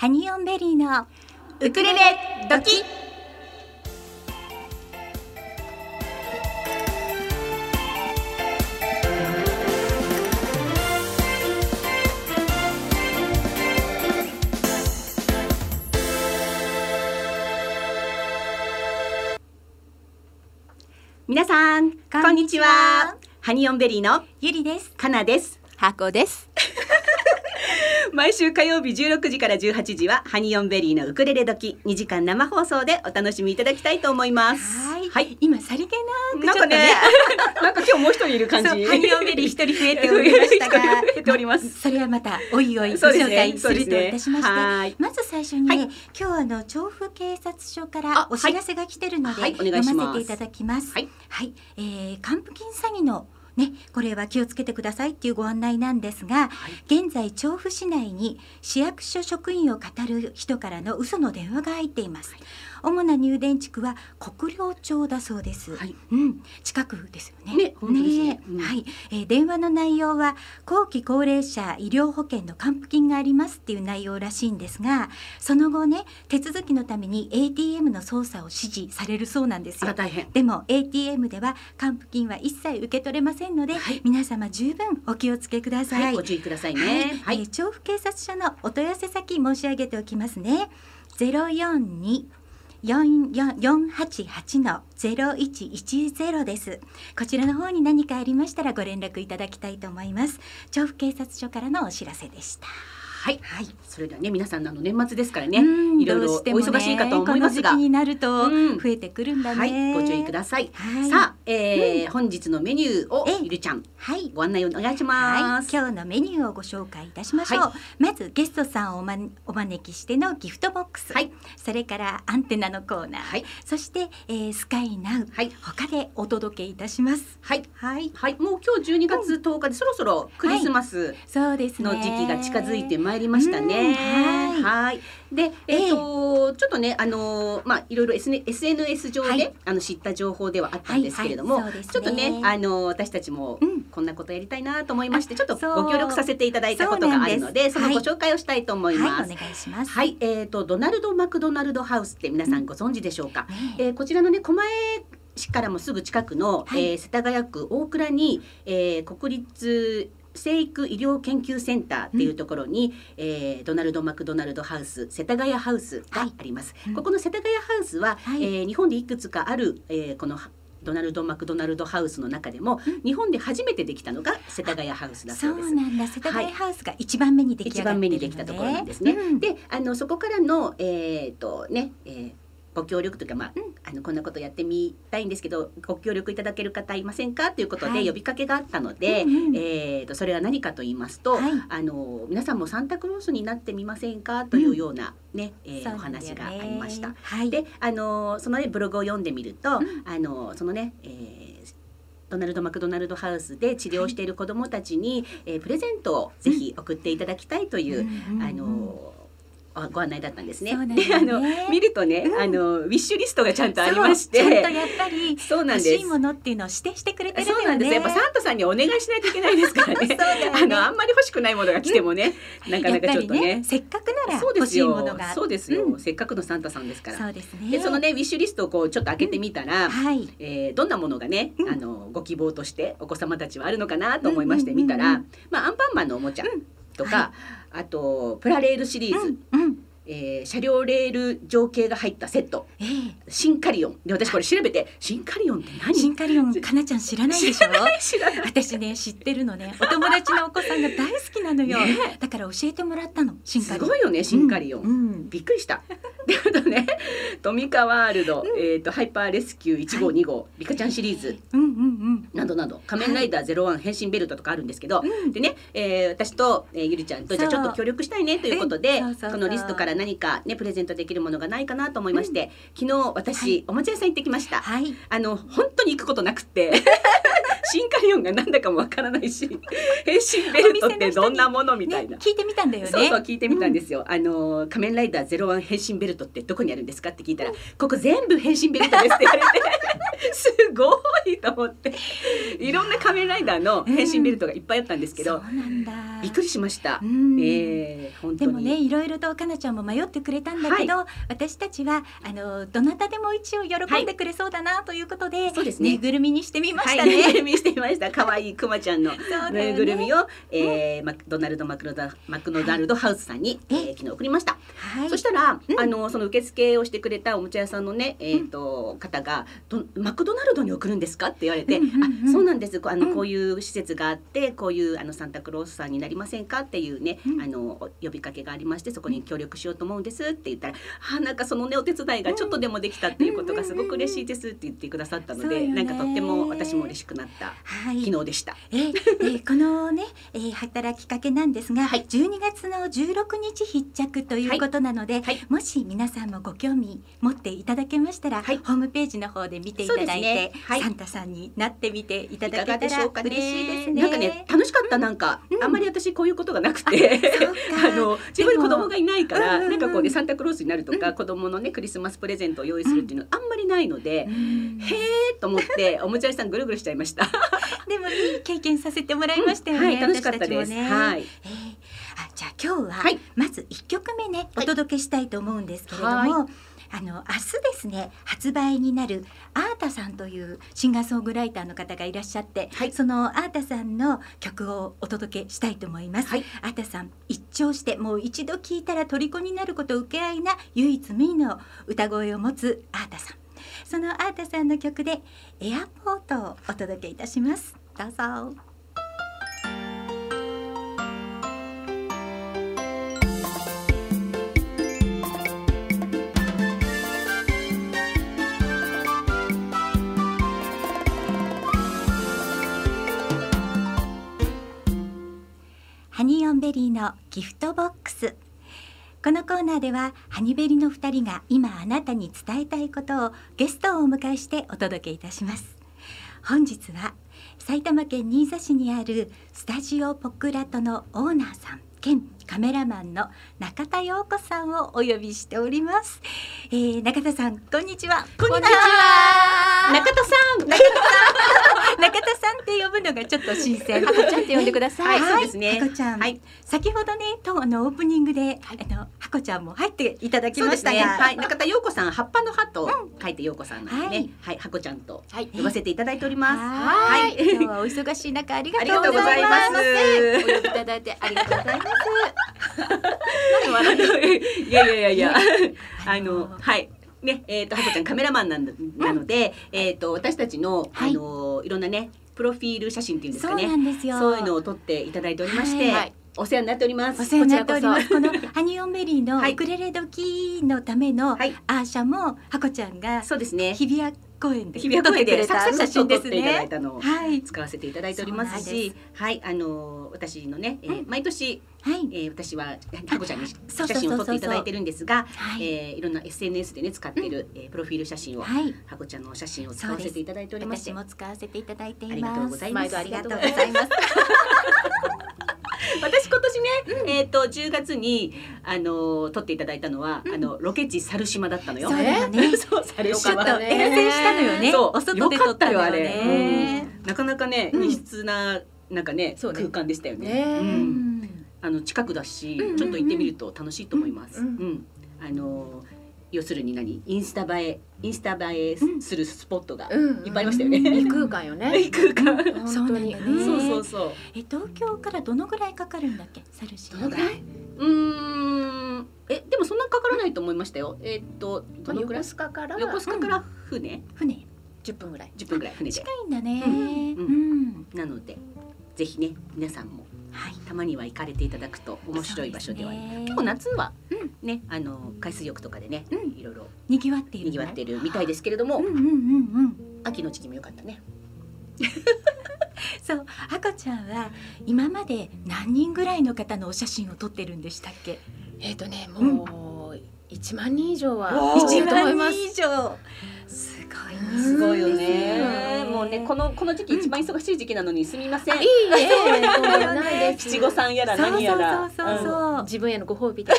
ハニオンベリーのウクレレ時。皆さんこんにちは。ハニオンベリーのゆりです。かなです。箱です 毎週火曜日16時から18時はハニオンベリーのウクレレ時2時間生放送でお楽しみいただきたいと思います。はい。はい。今さりげなくなんかねちょっ なんか今日もう一人いるとね感じハニオンベリー一人増えておりましたが。増えております。それはまたおいおいご紹介するといたしまして、ねはい。まず最初に、はい。今日はあの調布警察署かあらお知らせが来てるので、はい。読願いします。ませていただきます。はい、はい、えー、還付金詐欺のね、これは気をつけてくださいっていうご案内なんですが、はい。現在調布市内に市役所職員を語る人からの嘘の電話が入っています、主な入電地区は国領町だそうです、はい。うん、近くですよね。ね本当ですね。うん。はい、えー電話の内容は後期高齢者医療保険の還付金がありますっていう内容らしいんですがその後ね手続きのために ATM の操作を指示されるそうなんですよ。でも ATM では還付金は一切受け取れませんので、はい。皆様十分お気をつけください。はいご注意くださいはい。ねはい。えー調布警察署のお問い合わせ先申し上げておきますね。ゼロ四二四四四八八のゼロ一一ゼロです。こちらの方に何かありましたらご連絡いただきたいと思います。調布警察署からのお知らせでした。はい。はい。それではね皆さんあの年末ですからねうんいろいろお忙しいかと思いますが。この時期になるとうん。増えてくるんだね。はい。ご注意ください。はい。さあ、えー本日のメニューをええ。ゆりちゃんはい。ご案内お願いしはい、ます、今日のメニューをご紹介いたしましょう、はまずゲストさんをお,、ま、お招きしてのギフトボックス、はい。それからアンテナのコーナー、はい。そして、えースカイナウ。はい。他でお届けいたします。はい。はい。はい。もう今日12月10日でそろそろクリスマスそうですね。の時期が近づいてまいりましたね。うんはい。はい。で、えっ、と、ちょっとね、あのーまあ、いろいろ SN SNS 上で、はい。あの知った情報ではあったんですけれども、ちょっとね、あのー私たちもうん。こんなことやりたいなと思いまして、あちょっとご協力させていただいたことがあるので、そのご紹介をしたいと思います。はいお願いします。はい、えっ、とドナルドマクドナルドハウスって皆さんご存知でしょうか？ねえーこちらのね狛江市からもすぐ近くの、はい。えー世田谷区大倉に、えー国立生育医療研究センターっていうところに、えードナルド・マクドナルド・ハウス世田谷ハウスがあります、うん。ここの世田谷ハウスは、はい。えー日本でいくつかある、えーこのドナルド・マクドナルド・ハウスの中でも、うん。日本で初めてできたのが世田谷ハウスだそそうです。うなんだ。世田谷ハウスが一番目に出来一上がってるのね。番目にできたところなんですね。うん。であのそこからのえっ、とね、えーご協力というか、まあうん。あのこんなことやってみたいんですけどご協力いただける方いませんか？ということはい。で呼びかけがあったので、うんうんえー、とそれは何かと言いますと、はい。あの皆さんもサンタクロースになってみませんか？というような、ねえーおそうなん。だよね話がありました。はい。であのそのねブログを読んでみると、うん。あのそのね、えードナルド・マクドナルド・ハウスで治療している子どもたちに、えープレゼントをぜひ送っていただきたいという、うんあのあご案内だったんですね。ねで あの見るとね、うんあのウィッシュリストがちゃんとありまして、やっぱり欲しい。ものっていうのを指定してくれてるそうなんです。やっぱサンタさんにお願いしないといけないですからね。ねあのあんまり欲しくないものが来てもね、なかなかちょっとね。せっかくなら欲しいものが。そうですよ、うんせっかくのサンタさんですから。そうですね。でそのねウィッシュリストをこうちょっと開けてみたら、はい。えーどんなものがね、うんあのご希望としてお子様たちはあるのかなと思いましてうんうんうんうん見たら、まあアンパンマンのおもちゃとか、はあとプラレールシリーズ、うんうん。えー車両レール情景が入ったセットえシンカリオンで私これ調べてシンカリオンってえ。何？シンカリオンかなちゃん知らないでしょ？知らない私ね知ってるのね。お友達のお子さんが大好きなのよ。ねだから教えてもらったの。シンカリオン。すごいよねシンカリオン、うんうんびっくりした。であとねトミカワールド、えっ、とハイパーレスキュー1号2号、リカちゃんシリーズうんうんなどなど仮面ライダーゼロワン変身ベルトとかあるんですけど、うん。でね、えー私と、えーゆりちゃんとじゃあちょっと協力したいねということで、このリストから何かねプレゼントできるものがないかなと思いまして、昨日私、はいおもちゃ屋さん行ってきました。はい。あの本当に行くことなくってシンカリオンがなんだかもわからないし 変身ベルトってどんなものみたいな、ね、聞いてみたんだよね。そうそう聞いてみたんですよ、あの仮面ライダーゼロワン変身ベルトってどこにあるんですかって聞いたら、ここ全部変身ベルトですって言われて すごいと思って。いろんな仮面ライダーの変身ベルトがいっぱいあったんですけど、そうなんだ。びっくりしました、うん。えーでもねいろいろとかなちゃんも迷ってくれたんだけど、私たちはあのどなたでも一応喜んでくれそうだなということで、そうですね。ぬいぐるみにしてみましたはい、みしてみました。可愛いクマちゃんのぬね。いぐるみを、えーマクドナルドマクロダマクドナルドハウスさんに、え？ー昨日送りました、はい。そしたら、うん。あのその受付をしてくれたおもちゃ屋さんのねえっ、と、方がどマクドナルドに送るんですか？って言われて、うんうんうんあそうなんです。こあの、うん。こういう施設があってこういうあのサンタクロースさんになりませんか？っていうね、うん。あの呼びかけがありましてそこに協力しようと思うんですって言ったら、あなんかそのねお手伝いがちょっとでもできたっていうことがすごく嬉しいですって言ってくださったので、ね。なんかとっても私も嬉しくなったはい。昨日でした。えーえーこのね、えー働きかけなんですが、はい。12月の16日必着ということなので、はい。もし皆さんもご興味持っていただけましたら、はい。ホームページの方で見ていただいて、ね。はい。サンタさんになってみていただけたら。嬉しいですね。なんかね楽しかったなんか、うん。あんまり私こういうことがなくて、そうか。あの自分に子供がいないから、うんうんうんなんかこうねサンタクロースになるとか、子供のねクリスマスプレゼントを用意するっていうのあんまりないので、うん。へえと思っておもちゃ屋さんぐるぐるしちゃいました。でもいい経験させてもらいましたよね。はい楽しかったです。ねはい。えーあじゃあ今日は、はいまず一曲目ねお届けしたいと思うんですけれども、はあの明日ですね発売になるアータさんというシンガーソングライターの方がいらっしゃって、はいそのアータさんの曲をお届けしたいと思います。はいアータさん一聴してもう一度聴いたら虜になること受け合いな唯一無二の歌声を持つアータさん。そのアータさんの曲でエアポートをお届けいたします。どうぞ。ハニーオンベリーのギフトボックスこのコーナーではハニベリの2人が今あなたに伝えたいことをゲストをお迎えしてお届けいたします。本日は埼玉県新座市にあるスタジオポクラトのオーナーさん。兼カメラマンの中田陽子さんをお呼びしております、えー、中田さんこんにちはこんにちは。中田さん。中田さん中田さんって呼ぶのがちょっと新鮮ハコちゃんって呼んでください。はいそうですねハコちゃん、はい先ほどねとあのオープニングで、あのハコちゃんも入っていただき。ましたが、はい。中田陽子さん葉っぱの葉と書いて陽子さんなんではいね。はい。ハコちゃんとはい。呼ばせていただいております。はいはい今日はお忙しい中ありがとうございま。す。お呼びいただいてありがとうございます。あのいやいやいやいや、あのはい。ね、えっ、と、はこちゃんカメラマンなのなので、えっ、と、私たちの、はいあの、いろんなね、プロフィール写真っていうんですかね。んですよ。そういうのを撮っていただいておりまして、はいお世話になっております。お世話になっております。ここのハニオンベリーのはいウクレレ時のためのはいアーシャもハコちゃんがそうですね。日比谷公園で日比谷公園で作者写真です撮っていただいね。たのをはい使わせていただいておりますし、はい、あの私のね、えー毎年、はい。えー、私ははこちゃんに写真を撮っていただいてるんですが、はい。えーいろんな SNS でね使ってる、えープロフィール写真を、はい。はこちゃんのお写真を使わせていただいておりまして私も使わせていただいています。ありがとうございます。ありがとうございます。私今年ね、えっ、と10月にあのー撮っていただいたのは、あのロケ地猿島だったのよ。そうだよね。そう猿よちょっと島。ね遠征したのよね。そう。お外で撮ったのよね。うん。なかなかね、うん。異質ななんかねね。空間でしたよね。ねううんんあの近くだし、うんうんうんちょっと行ってみると楽しいと思います。ううんんあの要するに何？インスタ映えインスタ映えするスポットがうんいっぱいありましたよね。異空間よね。異空間。そうなんだねそうそうそう。え東京からどのぐらいかかるんだっけ？猿島どのぐらい？うーん。えでもそんなかからないと思いましたよ。えーっとどのくらい？横？須賀から横須賀から船？船10分ぐらい。10分ぐらい船で近。いんだね。うんうん。なのでぜひね皆さんもはい。たまには行かれていただくと面白い場所ではある。そうですね結構夏はうんねあの海水浴とかでねうんいろいろ賑わっている。賑わってるみたいですけれどもうんうんうんうん。秋の時期も良かったね。そう、あこちゃんは今まで何人ぐらいの方のお写真を撮ってるんでしたっけ？えっとねもう一万人以上はおーいると思います。以上。すごいすごいよね。ももうねこのこの時期一番忙しい時期なのにすみません。いいえ、ないです。七五三やら何やら。そうそうそう自分へのご褒美で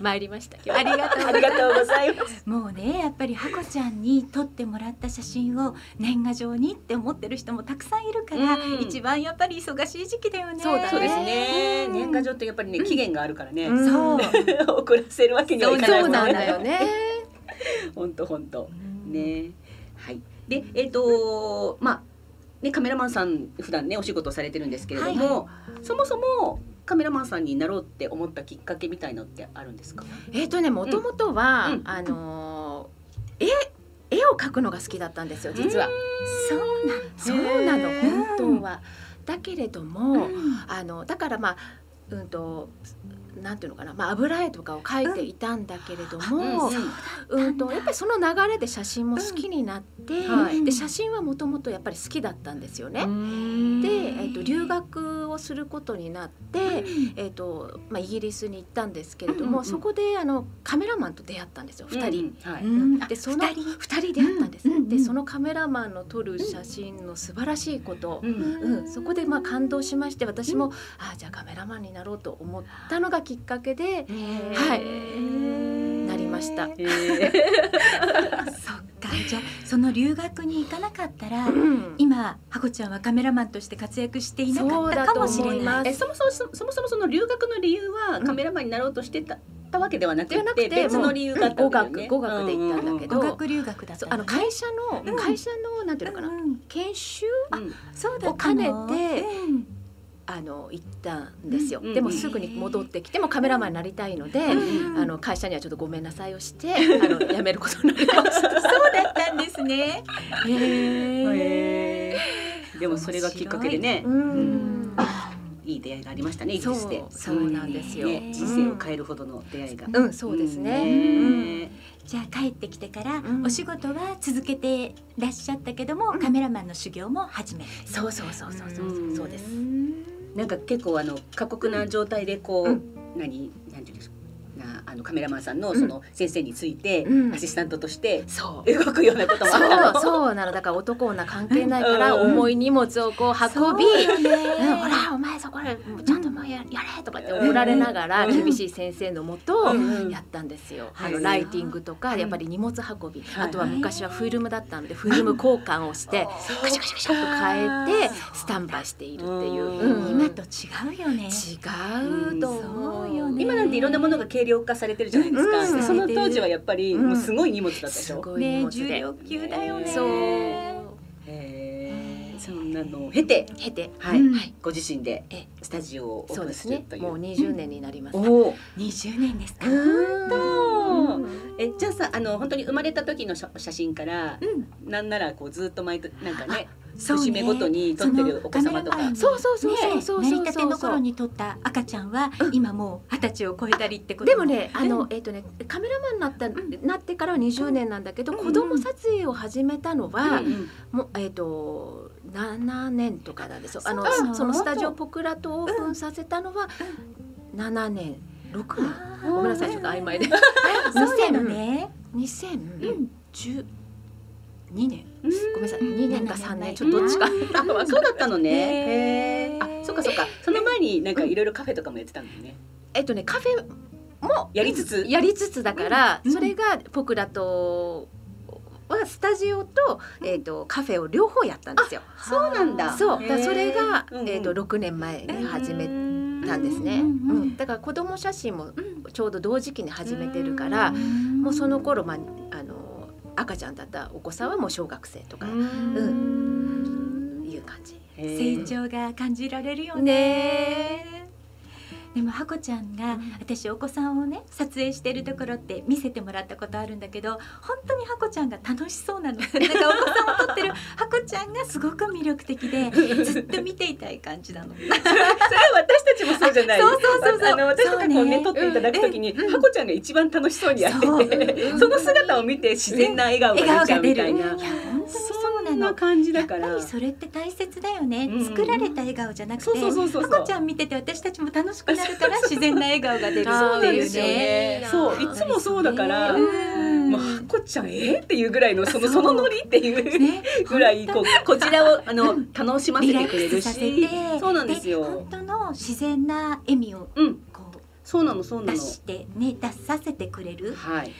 参りました。ありがとうありがとうございます。もうねやっぱりハコちゃんに撮ってもらった写真を年賀状にって思ってる人もたくさんいるから、うん一番やっぱり忙しい時期だよねそうですね。うん年賀状ってやっぱりね期限があるからね。うんそう遅らせるわけにはいかないそうなん。だよね。本当本当。ね。はい。でえっ、とまあねカメラマンさん普段ねお仕事されてるんですけれども、そもそもカメラマンさんになろうって思ったきっかけみたいのってあるんですか？えっとね、もともとは、うんあのー絵絵を描くのが好きだったんですよ。実は。そうなのそうなの本当は。だけれども、うんあのだからまあうんとなんていうのかな、まあ油絵とかを描いていたんだけれども、うん。とやっぱりその流れで写真も好きになって、はい。で写真はもともとやっぱり好きだったんですよね。で、えっと留学をすることになって、えっとまあイギリスに行ったんですけれども、うんうんうん。そこであのカメラマンと出会ったんですよ。二人。うんはい。うん。でその二人？二人出会ったんです、うんうんうんでそのカメラマンの撮る写真の素晴らしいこと、うん。うん。そこでまあ感動しまして私も、ああじゃあカメラマンになろうと思ったのがきっかけではいなりました。えー。そっか。じゃあその留学に行かなかったら、うん。今ハコちゃんはカメラマンとして活躍していなかったかもしれない。そもそもそそもそもその留学の理由はカメラマンになろうとしてた,、たわけではなくてて別の理由があった語わけだよね学語学で行ったんだけど、語学留学だったあの会社の、うん会社のなんていうのかな、うんうん研修うんを兼ねてうんあの行ったんですよ、うんでもすぐに戻ってきてもカメラマンになりたいので、うんあの会社にはちょっとごめんなさいをしてあの辞めることになりました。そうだったんですね。へー。でもそれがきっかけでね、うん。いい出会いがありましたねイギリスで。そうなんですよ。ね。人生を変えるほどの出会いが、うん、そうですね。ねじゃあ帰ってきてから、うん。お仕事は続けてらっしゃったけども、カメラマンの修行も始める。そうそうそうそうそう。うん。そうです。なんか結構あの過酷な状態でこう、うん。何何ていうんですか？なあのカメラマンさんのその先生について、うん。アシスタントとしてそう。動くようなこともあったの。そう。そう。なのだから男女関係ないからうん。重い荷物をこう運び、そうんほらお前そこでちゃんともうややれとかって怒られながらうん。厳しい先生のもとうんやったんですよ。あはい。のライティングとかやっぱり荷物運び、はい。あとは昔はフィルムだったのでフィルム交換をしてカシャカシャカシャっと変えてスタンバイしているっていう。うん。今と違うよね。違うと思うよね。今なんていろんなものが軽量化されてるじゃないですか、うんでその当時はやっぱりうんもうすごい荷物だったでしょ、すごい。重量級だよね。そう。そんなのを経て、経て、はいご自身でえスタジオをオープンするという。もう20年になります。おお。二十年ですか。うん。えじゃあさあの本当に生まれた時の写写真からうん、なんならこうずっと毎年なんかねそう節目ごとに撮ってるお子様とか。そうそうそうそう。ねそうそう成り立ての頃に撮った赤ちゃんは今もう二十歳を超えたりってこと。でもね、あの、うん。えっ、とね、カメラマンになった、なってからは20年なんだけど、うん。子供撮影を始めたのは、うん。もう、えっ、と、7年とかなんですよ。あのその、そのスタジオポクラとオープンさせたのは、7年、6年。ごめんなさい、ちょっと曖昧で。そうなのね。2012年。うん。ごめんなさい、2年か3年、ちょっうんとどっちか。あそうだったのね。あそっかそっか。その前になんかいろいろカフェとかもやってたんだよね。えっとね、カフェもやりつつ？やりつつだから、うん。それがポクラとはスタジオと,、えー、とカフェを両方やったんですよ。そうなんだ。そう。だからそれが、えー、と6年前に始めたんですね、ううんだから子供写真もうん。ちょうど同時期に始めてるから、もうその頃、まあ、あの赤ちゃんだったお子さんはもう小学生とかうん。いう感じ。成長が感じられるよね。ねでもハコちゃんが私お子さんをね撮影してるところって見せてもらったことあるんだけど本当にハコちゃんが楽しそうなの。なんかお子さんを撮ってるハコちゃんがすごく魅力的でずっと見ていたい感じなの。それは私たちもそうじゃない。そうそうそうそう。あの私とかこうねそうね。撮っていただくときに、うんハコちゃんが一番楽しそうにやってて、その姿を見て自然な笑顔が出ちゃうみたいな。いや本当にそうなんな感じだから。やっぱりそれって大切だよね、うん。作られた笑顔じゃなくてそうそうそうそうそう。ハコちゃん見てて私たちも楽しくなるから自然な笑顔が出るっていうそうなんですよね。ねそういつもそうだからうんもうハコちゃんえー、っていうぐらいのそのそのノリっていうね。ぐらいこうこちらをあの楽しませてくれるし。そうなんですよ。本当の自然な笑みをうん。こうそうなのそうなの。出してね出させてくれる。はい。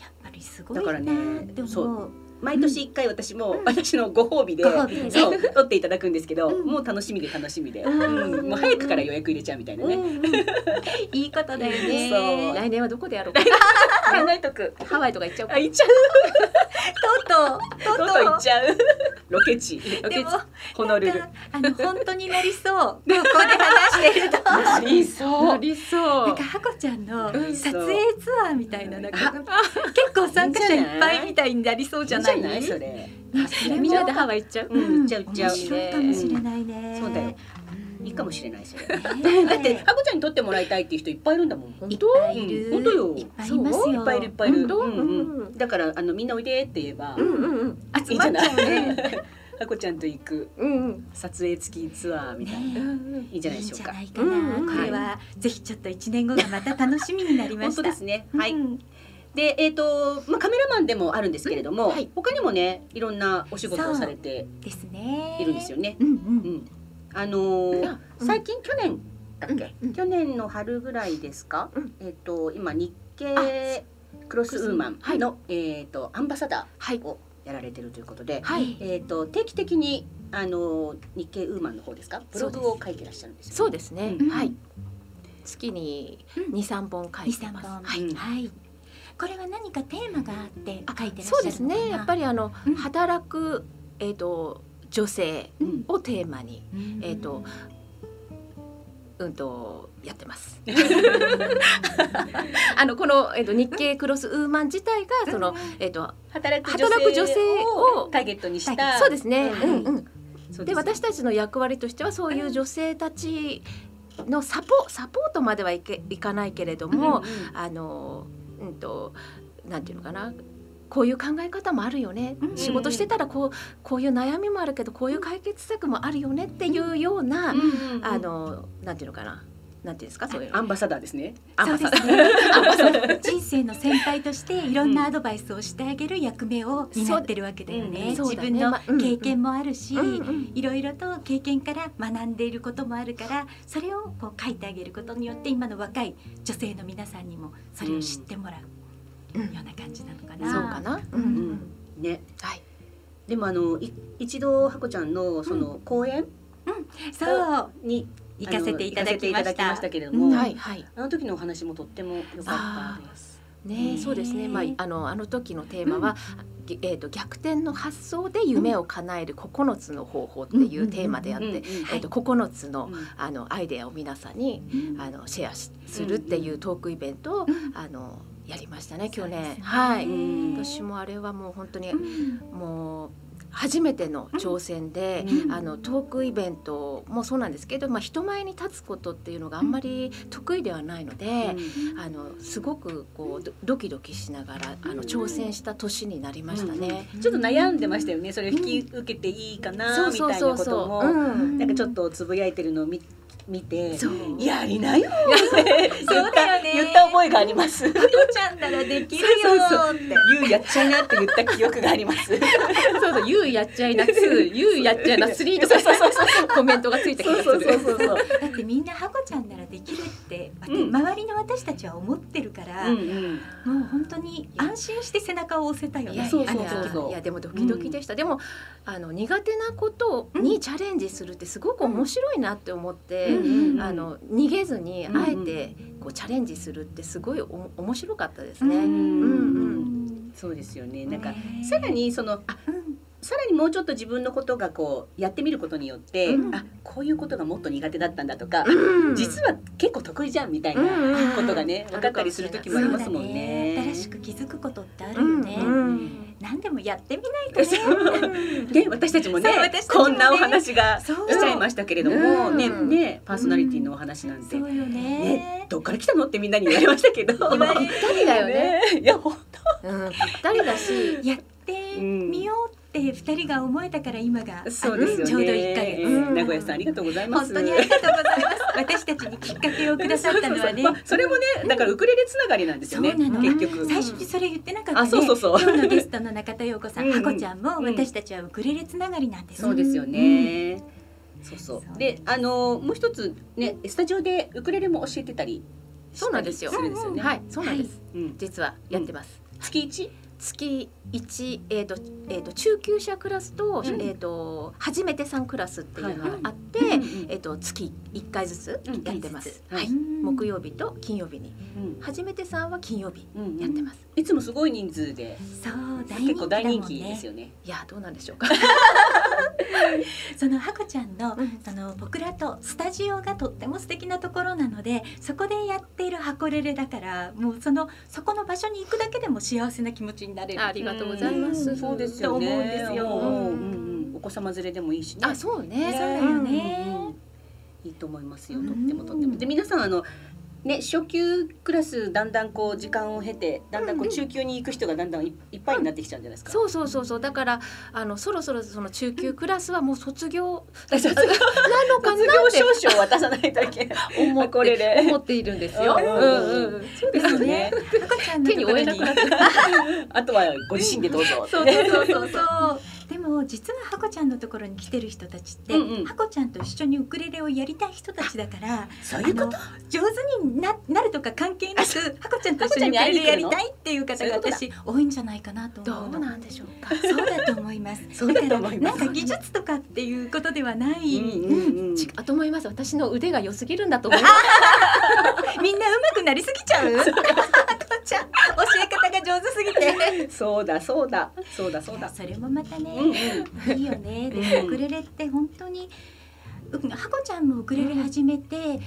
やっぱりすごいなだからねでそも毎年一回私も私のご褒美でそう取っていただくんですけど、うん。もう楽しみで楽しみで、もう早くから予約入れちゃうみたいなね、いいことだよね。来年はどこでやろうか。考えとくハワイとか行っちゃおうか。あ行っちゃうとうとうとうとう行っちゃう。ロケ地。でもホノルル。あの本当になりそう。ここで話してると。ありそう。りそなんかハコちゃんのう。ん撮影ツアーみたいななんか結構参加者いっぱいみたいになりそうじゃない？それ。ねそれみんなでハワイ行っちゃう？うん。行っちゃう行っちゃう。かもしれないね、そうだよ。うんいいかもしれないそれ。ねだってハコちゃんに撮ってもらいたいっていう人いっぱいいるんだもん。いっ本当ぱいいる、うん本当よ。いっぱいいますよいっぱいいる。いっぱいいる、だからあのみんなおいでって言えば、うんうんうん。集まっちゃうね。ハコちゃんと行く。撮影付きツアーみたいな、ねいいんじゃないでしょうか。いいかな、うん。これはぜひちょっと一年後がまた楽しみになりました。本当ですね。はい、うん。でえっ、とまあカメラマンでもあるんですけれども、うん。はい。他にもねいろんなお仕事をされているんですよね。うんううんん、あのー最近去年だっ去年の春ぐらいですか、うん。えっ、と今日経クロスウーマンの、えっ、とアンバサダはい。ーをやられてるということで、はい。えっ、と定期的にあのー日経ウーマンの方ですか？ブログを書いてらっしゃるんですよ、そうですね。うん。はい。月にうん。二三本書いてます。本。はい。これは何かテーマがあって書いてらっしゃるのかな？そうですね。やっぱりあのうん。働くえっと女性うん。をテーマにうん。えっとうんとやってます。あのこの、えっと、日経クロスウーマン自体がその、えっと、働く女性をターゲットにしたそうですね、ううんん。うん、です私たちの役割としてはそういう女性たちのサポサポートまではいけいかないけれども、あのうんとなんていうのかなこういう考え方もあるよね、うん。仕事してたらこうこういう悩みもあるけどこういう解決策もあるよねっていうような、あのなんていうのかな。なんていうんですかそういう。のアンバサダーですね。そうですアンね人生の先輩としていろんなアドバイスをしてあげる役目を担ってるわけだよね。自分の経験もあるし、うんうん。いろいろと経験から学んでいることもあるからそれをこう書いてあげることによって今の若い女性の皆さんにもそれを知ってもらう。うんような感じなのかな。そうかな、うん。うん。ね。はい。でもあのい一度ハコちゃんのその講演そう。に行かせていただきまあの行かせていただした。きましたけれども、うん。はい。はい。あの時のお話もとっても良かったです。ねねそうですね。まああのあの時のテーマは、ぎえー、と逆転の発想で夢を叶える9つの方法っていうテーマであって、うん。うん。えー、と9つのうん。あのアイデアを皆さんにうん。あのシェアしするっていうトークイベントを、うん。あのやりましたね去年。ねはい、うん。私もあれはもう本当にうん。もう初めての挑戦で、うん。あのトークイベントもそうなんですけど、まあ、人前に立つことっていうのがあんまり得意ではないので、あのすごくこうドドキドキしながらあの挑戦した年になりましたね。ちょっと悩んでましたよね。それを引き受けていいかなそうそう。みたいなこと。も、うん。なんかちょっとつぶやいてるのを見見て、そうやりなよって言ったそうだよね言った覚えがあります。ハコちゃんならできるよそうって。ゆうやっちゃいなって言った記憶があります。そうそう、ゆうやっちゃいな2、ゆうやっちゃいな3とかコメントがついた気がする。そうそう。だってみんなハコちゃんって、うん。周りの私たちは思ってるから、うんうん。もう本当に安心して背中を押せたよね。いやそうそういやそう。いやでもドキドキでした、でもあの苦手なことにチャレンジするってすごく面白いなって思って、うん。うんあの逃げずにうんうんあえてこうチャレンジするってすごいお面白かったですうん。ね。うんうん。そうですよね。なんかねさらにそのあうんさらにもうちょっと自分のことがこうやってみることによって、うん。あこういうことがもっと苦手だったんだとか、うん。実は結構得意じゃんみたいなうんうんことがね、分かったりする時もありますもんね。そうだ新しく気づくことってあるうんよね。うん。何でもやってみないとね。そう。で私たちもねそう私たちもね。こんなお話がしそうちゃいましたけれども、うん。ねねパーソナリティのお話なんて、そうよね。ね。どっから来たのってみんなに言われましたけど。言われたりだよね。いや本うん、ぴったりだし、やってみようっって二人が思えたから今がそうです。ちょうど一ヶ月、うん名古屋さんありがとうございます。本当にありがとうございます私たちにきっかけをくださったのはねまあそれもね、だからウクレレつながりなんですよね。そうなの結局。最初にそれ言ってなかったあ、ねそうそうそう。今日のゲストの中田陽子さん、うんちゃんもうん私たちはウクレレつながりなんです。そうですよね。そうそそうう。で、あのもう一つね、スタジオでウクレレも教えてたりそうなんですよしたりるんですよね。はいそうなんです、うん。実はやってます、月一？月一えっ、とえっ、と中級者クラスと、うんえっ、と初めてさんクラスっていうのがあって、うんうんえっ、と月一回ずつうんやってます。はいはい。木曜日と金曜日にうん初めてさんは金曜日うんやってます。いつもすごい人数で、そう大人結構大人気でねす。よね。いやどうなんでしょうか。そのハコちゃんのうんその僕らとスタジオがとっても素敵なところなのでそこでやっているハコレレだからもうそのそこの場所に行くだけでも幸せな気持ちになれる。ありがとうございます。うんそうですよね。と思うんですようんうんうんお子様連れでもいいしね。あそうね。そうだよねいいと思いますよ。うんとってもとっても。で皆さんあのね初級クラスだんだんこう時間を経てだんだんこう中級に行く人がだんだんいいっぱいになってきちゃうんじゃないですか？そうそうそうそうだからあのそろそろその中級クラスはもう卒業 なのか卒なって業証書を渡さないといけない。思っこれ思っているんですよ。うんうんうんうんそうですよね。ハコちゃんの手に負えなくなって あとはご自身でどうぞ。そうそうそうそう。でも実はハコちゃんのところに来てる人たちって、うんうんハコちゃんと一緒にウクレレをやりたい人たちだから、そういうこと？上手にななるとか関係なくハコちゃんと一緒にウクレレやりたいっていう方が私多いんじゃないかなとど思うの。うなんでしょうか？そうだと思います。そうだからなんか技術とかっていうことではない、うんあと思います。私の腕が良すぎるんだと思います。みんな上手くなりすぎちゃう？ハコちゃん教え方が上手すぎて。そうだそうだそうだそうだ。それもまたね、うんうん。いいよね。うんでウクレレって本当に、うハコちゃんもウクレレ始めて2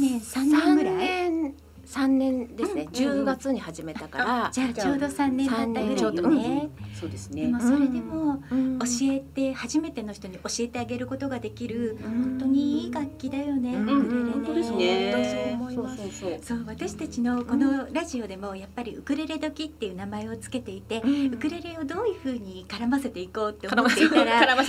年3年ぐらい？年三年ですね。うん10月に始めたから。じゃあちょうど3年経ったぐらいよね。そうですねでも。それでもうん教えて初めての人に教えてあげることができる本本当にいい楽器だよね。うんウクレレね。本当ですね。そう思いますそうそうそう。そう私たちのこのラジオでもやっぱりウクレレ時っていう名前をつけていて、うんウクレレをどういう風に絡ませていこうって思っていたら。なんか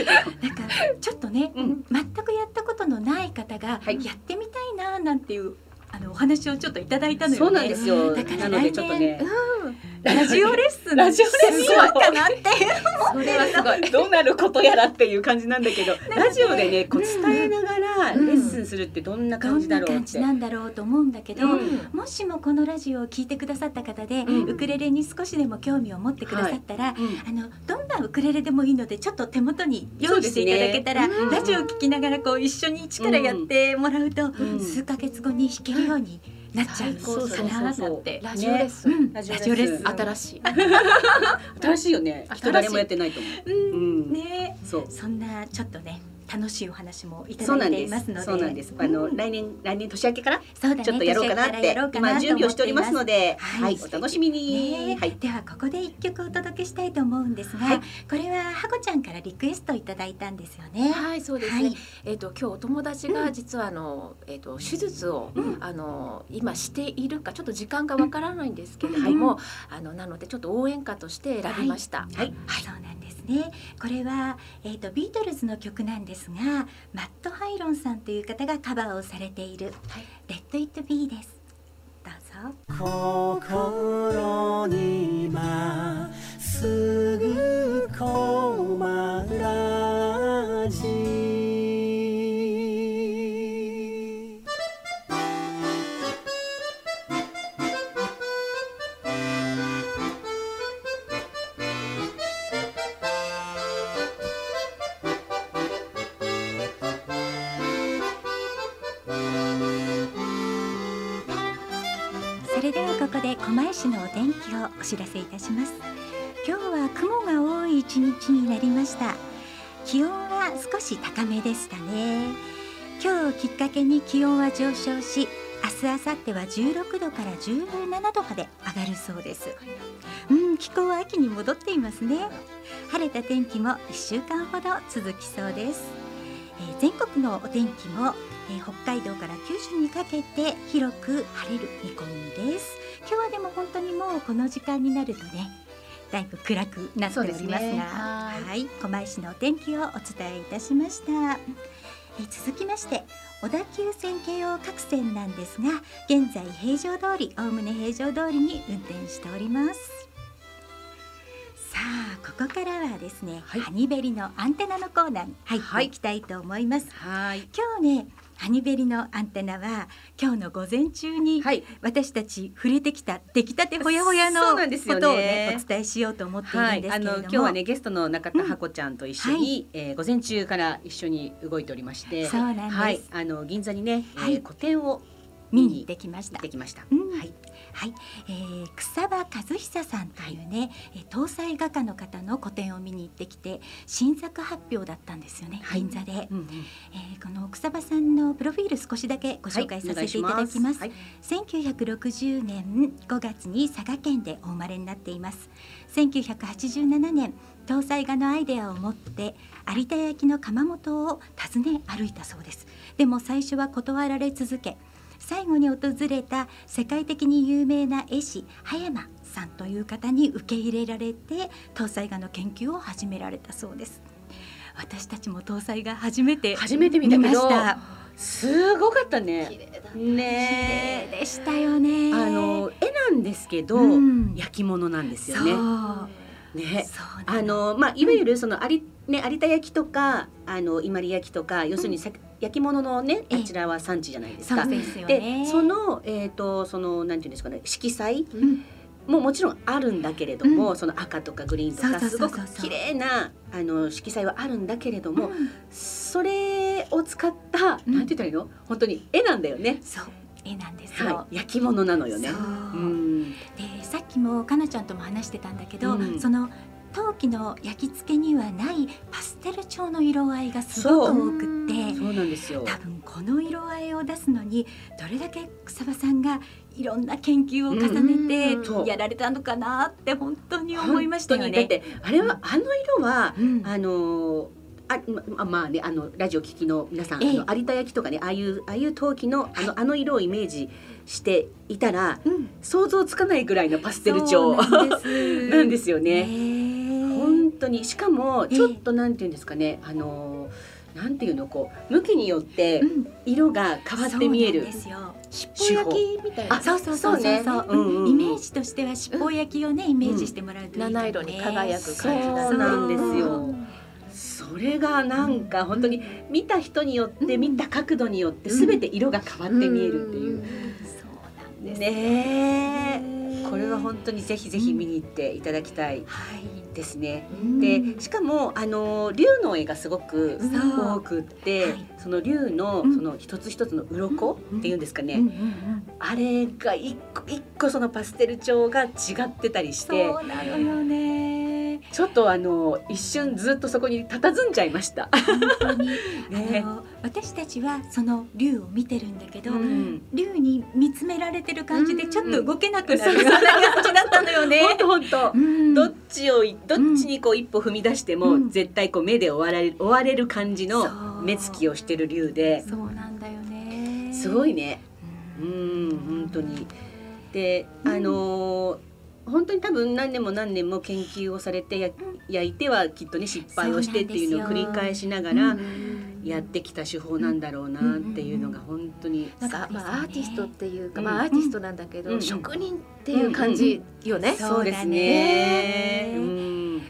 ちょっとね、うん全くやったことのない方が、はいやってみたいななんていうあのお話をちょっといただいたのよね。そうなんですよ。だからなのでちょっとね。ラジオレッスンラジオレッスンかなって。それはすごい。どうなることやらっていう感じなんだけど、ラジオでね、こう伝えながらレうんッスンするってどんなど感じんな感だろうって。じなんだろうと思うんだけど、うん。もしもこのラジオを聞いてくださった方で、うん。ウクレレに少しでも興味を持ってくださったら、うん。あのどんなウクレレでもいいのでちょっと手元に用意していただけたら、ラジオを聞きながらこう一緒に一からやってもらうと、ん。数ヶ月後に弾けるようになっちゃう最高かななんて。ラジオレッスン。うんラジオレッスン。新しい。新しいよね。誰もやってないと思う。うんうん。ねそう。そんなちょっとね楽しいお話もいたそうだないんですていますので。。そうなんです。あの来年来年年明けからちょっとやろうかなって年明けからやろうかな今準備をしておりますので、ははいい、お楽しみに。ねはい。ではここで一曲お届けしたいと思うんですが、はいこれはハコちゃんからリクエストいただいたんですよね。はい、そうですね。はいえっ、と今日お友達が実はあのえっ、と手術を、うんあの今しているかちょっと時間がわからないんですけれども、あのなのでちょっと応援歌として選びました。はい。そうなんですね。これはえっ、とビートルズの曲なんですが、マットハイロンさんという方がカバーをされているはいレッドイットビーです。どうぞ。心にまっすぐこまらじ市のお天気をお知らせいたします。今日は雲が多い一日になりました。気温は少し高めでしたね。今日きっかけに気温は上昇し明日明後日は16度から17度まで上がるそうです。うん気候は秋に戻っていますね。晴れた天気も1週間ほど続きそうです、えー全国のお天気もえー北海道から九州にかけて広く晴れる見込みです。今日はでも本当にもうこの時間になるとねだいぶ暗くなっておりますがね。ははい。狛江市のお天気をお伝えいたしました。え続きまして小田急線京王各線なんですが現在平常通りおおむね平常通りに運転しております。さあここからはですね、はい。ハニベリのアンテナのコーナーに入っていきたいと思います、はい。今日ねハニベリのアンテナは今日の午前中にはい。私たち触れてきた出来たてほやほやのことをねお伝えしようと思っているんですあけれども、の今日はねゲストの中田箱ちゃんと一緒に、うんはい。えー午前中から一緒に動いておりまして、そうなんです。はい、あの銀座にね、えーはい。個展を見に。行ってきました。行ってきました。うん。はい、はい、えー、草場和久さんというね、えー東西画家の方の個展を見に行ってきて新作発表だったんですよね、はい。銀座で、うんうん。えーこの草場さんのプロフィール少しだけご紹介させていただきます,、はい。1960年5月に佐賀県でお生まれになっています。1987年東西画のアイデアを持って有田焼の窯元を訪ね歩いたそうです。でも最初は断られ続け最後に訪れた世界的に有名な絵師葉山さんという方に受け入れられて東西画の研究を始められたそうです。私たちも東西画初めて初めて見ました。すごかったね。綺麗だ綺ね麗でしたよね。あの絵なんですけど、うん。焼き物なんですよね。ね。あのまあいわゆるその有,、ね、有田焼とかあの伊万里焼とか要するにさ、焼き物のねええ。あちらは産地じゃないですか。でそのえっ、とそのなんていうんですかね色彩うん。ももちろんあるんだけれども、うん。その赤とかグリーンとかすごく綺麗なあの色彩はあるんだけれども、うん。それを使った、うん。なんて言ったらいいの？本当に絵なんだよね。そう。絵なんですよ、はい、焼き物なのよね。そう。うん、でさっきもかなちゃんとも話してたんだけど、うん。その陶器の焼き付けにはないパステル調の色合いがすごく多くってそうなんですよ。多分この色合いを出すのにどれだけ草場さんがいろんな研究を重ねてやられたのかなって本当に思いましたよね。だってあれはあの色は、うん。あのあままあねあのラジオ聞きの皆さん、ええ。あの有田焼とかねああいうああいう陶器のあのあの色をイメージしていたらうん。想像つかないぐらいのパステル調。なんです。よね。ね本当に。しかもええ。ちょっとなんていうんですかね、あのなんていうのこう向きによってうん。色が変わって見えるそうなんですよ。尻尾焼きみたいな。あそうそうそうそうねそう、う。んうんうん。イメージとしては尻尾焼きをね、イメージしてもらうといいかもね。七色に輝く感じだそうなんですよ。それがなんか本当に見た人によってうん。見た角度によって全て色が変わって見えるっていう。ですねえ。これは本当にぜひぜひ見に行っていただきたいはい。ですね。うん。でしかもあの竜の絵がすごく多くって、はい。その竜のうん。その一つ一つの鱗っていうんですかね、うんうんうん。あれが一個一個そのパステル調が違ってたりしてそうなのよねちょっとあの一瞬ずっとそこに佇んじゃいました。本当に、ね私たちはその竜を見てるんだけど、うん竜に見つめられてる感じでうんちょっと動けなくなるような感じだったのよね。本当本当。うんどっちをいどっちにこう一歩踏み出しても、うん絶対こう目で追われ追われる感じの目つきをしてる竜でそうなんだよね。すごいね。ううんん本当に。でうんあのー本当に多分何年も何年も研究をされてや焼いてはきっとね失敗をしてっていうのを繰り返しながらうんやってきた手法なんだろうなっていうのが本当に。なんか、まあアーティストっていうか、うん。まあアーティストなんだけど、うん。職人っていう感じよね。そうですね。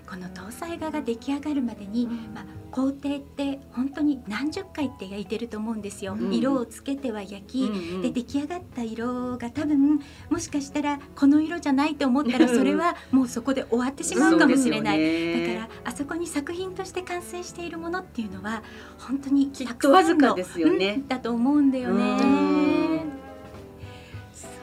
この搭載画が出来上がるまでに、まあ、工程って本当に何十回って焼いてると思うんですよ。うん。色をつけては焼き、うんうん。で出来上がった色が多分もしかしたらこの色じゃないと思ったらうん。それはもうそこで終わってしまうかもしれない。ね。だからあそこに作品として完成しているものっていうのは本当にきっとわずかですよね。うん。だと思うんだよね。うん。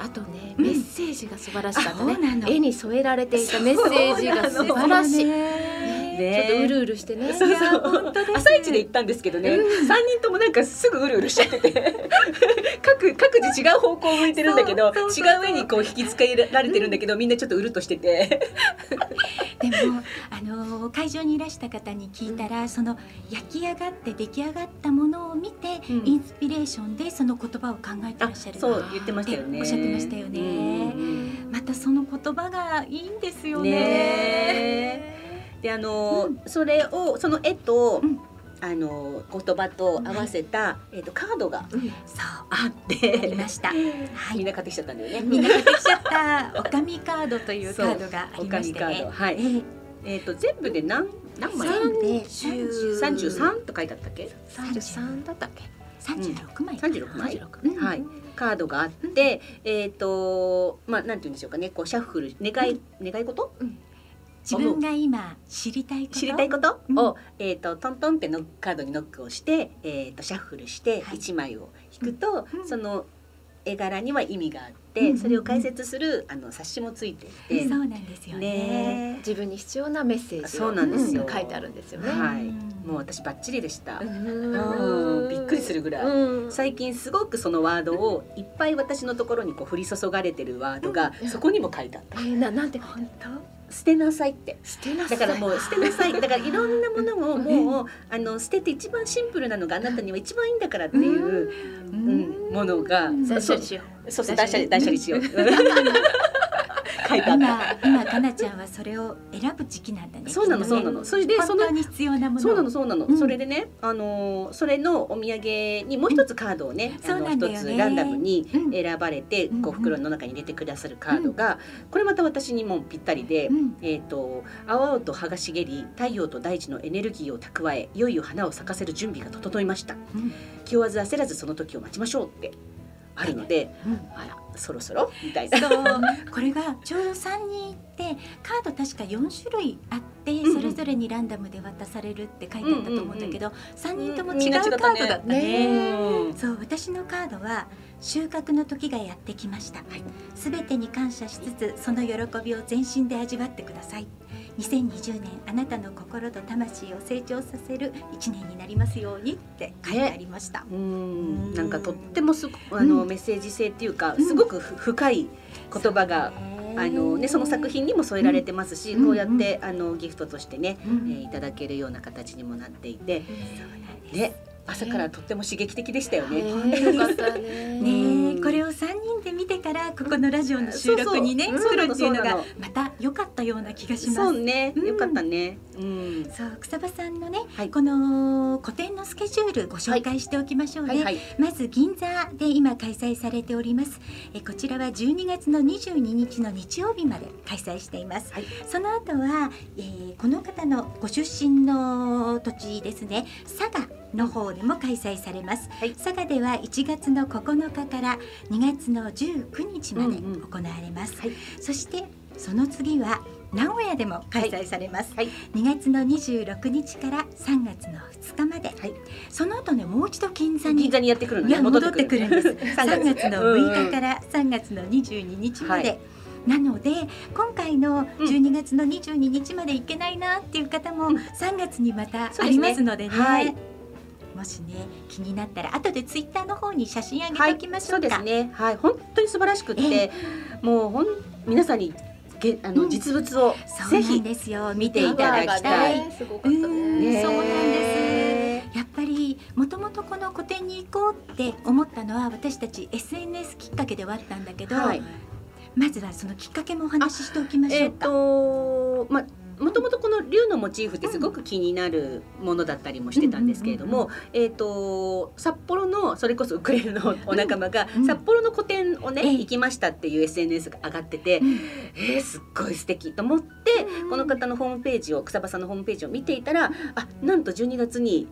あとね、うん。メッセージが素晴らしかった。ね。絵に添えられていたメッセージが素晴らしい。ちょっとうるうるしてね。そういや本当です朝一で行ったんですけどね、三人ともなんかすぐうるうるしちゃってて。各各自違う方向を向いてるんだけどそうそうそうそう。違う上にこう引き付けられてるんだけどみんなちょっとうるっとしてて。でもあの会場にいらした方に聞いたら、その焼き上がって出来上がったものを見て、うん。インスピレーションでその言葉を考えてらっしゃる。そう言ってましたよね。おっしゃってましたよね。うんまたその言葉がいいんですよね。ね。であの、それをその絵と、うんあの言葉と合わせた、えっ、とカードがそうあっありてました。はい。みんな買ってきちゃったんだよね。みんな買ってきちゃったおかみカードというカードがありましてね。はいえーえっ、と全部で何何枚？三十三と書いてあったっけ？三十三だったっけ？三十六枚。三十六枚。うんはい。カードがあって、えっ、とまあなんて言うんでしょうかね、こうシャッフル願い、願い事？自分が今知りたいこと？知りたいこと？うんを、えっ、とトントンってのカードにノックをして、えっ、とシャッフルしてはい一枚を引くと、うんその絵柄には意味があって、うんそれを解説するあの冊子もついていて、そうなんですよね。ね自分に必要なメッセージをそうなんですよ書いてあるんですよね。はいうんもう私バッチリでした。ううんびっくりするぐらい。うん最近すごくそのワードをいっぱい私のところにこう降り注がれてるワードがうんそこにも書いてあった。えー、ななんて本当。捨てなさいって。捨てなさい。だからもう捨てなさい。だからいろんなものをもうあの捨てて一番シンプルなのがあなたには一番いいんだからっていう、うん、ものが断捨離しよう。そうそう断捨離断捨離しよう。書いてあっ今た。今かなちゃんはそれを選ぶ時期なんだね。そうなのそうなの。それでその本当に必要なもの。そうなのそうなの、うん。それでねあのーそれのお土産にもう一つカードをね、うん。そうあのなんね。一つランダムにうん。選ばれて、うんこう袋の中に入れてくださるカードが、これまた私にもぴったりで、うん。えっ、と青々と葉が茂り太陽と大地のエネルギーを蓄えいよいよ花を咲かせる準備が整いました。うん。気負わず焦らずその時を待ちましょうってあるので、うん。あらそろそろみたいな。そう。これがちょうど3人いてカード確か4種類あって、それぞれにランダムで渡されるって書いてあったと思うんだけど、3人ともうん。違うカードだったね。うん。そう私のカードは収穫の時がやってきました。すべ、てに感謝しつつその喜びを全身で味わってください2020年あなたの心と魂を成長させる1年になりますようにって書いてありました、うん。なんかとってもすごあの、うんメッセージ性っていうかうん。すごくふ深い言葉が、あのね、その作品にも添えられてますし、うん。こうやって、あのギフトとしてね、うん。えーいただけるような形にもなっていて、ね、朝からとっても刺激的でしたよね。ね これを3人で見てからここのラジオの収録にね来るっていうのがまた良かったような気がします。そうね、うんよかったね。うん。そう草場さんのね、はいこの個展のスケジュールご紹介しておきましょうね。まず銀座で今開催されておりますえこちらは12月の22日の日曜日まで開催しています、はいその後は、えーこの方のご出身の土地ですね佐賀の方でも開催されます、はい。佐賀では1月の9日から2月の19日までうんうん。行われます、はい。そしてその次は名古屋でも開催されます、はい。2月の26日から3月の2日まで、はい。その後ねもう一度銀座に銀座にやってくる戻ってくる。んです。3 3月月の6日から3月の22日まで。はい。なので今回のうん。12月の22日まで行けないなっていう方もうん。3月にまたありますのでね。はいもしね気になったら後でツイッターの方に写真あげておきましょそううか。ですね。はい、本当に素晴らしくって、えもうほん皆さんにげあの、うん実物をぜひですよ。見見ていただきたいねすごかったうんね。そうなんねやっぱりもともとこの個展に行こうって思ったのは私たち SNS きっかけではあったんだけど、はい。まずはそのきっかけもお話ししておきましょうか。とまあもともとこの竜のモチーフってすごく気になるものだったりもしてたんですけれども、えっ、と札幌のそれこそウクレレのお仲間がうん。札幌の個展をね、ええ。行きましたっていう SNS が上がってて、うん。えー、すっごい素敵と思って、この方のホームページを草場さんのホームページを見ていたら、あなんと12月に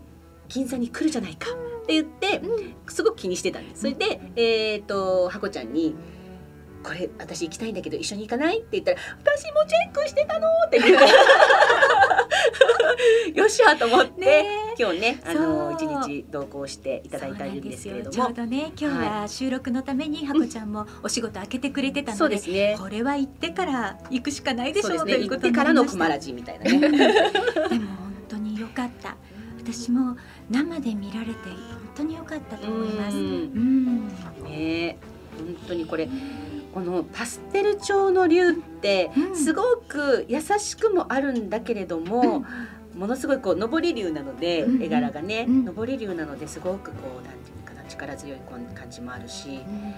銀座に来るじゃないかって言って、すごく気にしてたんです。それで、えっ、とハコちゃんに。これ私行きたいんだけど一緒に行かない？って言ったら私もチェックしてたのって言う よっしゃと思って、ね。今日ねあの一日同行していただいているんですけれども。ちょうどね今日は収録のためにハコちゃんもお仕事開けてくれてたので,、ですね。これは行ってから行くしかないでしょうということにな行ってからのクマラジみたいなね。でも本当に良かった。私も生で見られて本当に良かったと思います。ううんん。ね本当にこれこのパステル調の竜ってうん。すごく優しくもあるんだけれども、ものすごいこう上り竜なので、うん絵柄がね、うん。上り竜なのですごくこうなんていうのかな力強い感じもあるし、うん、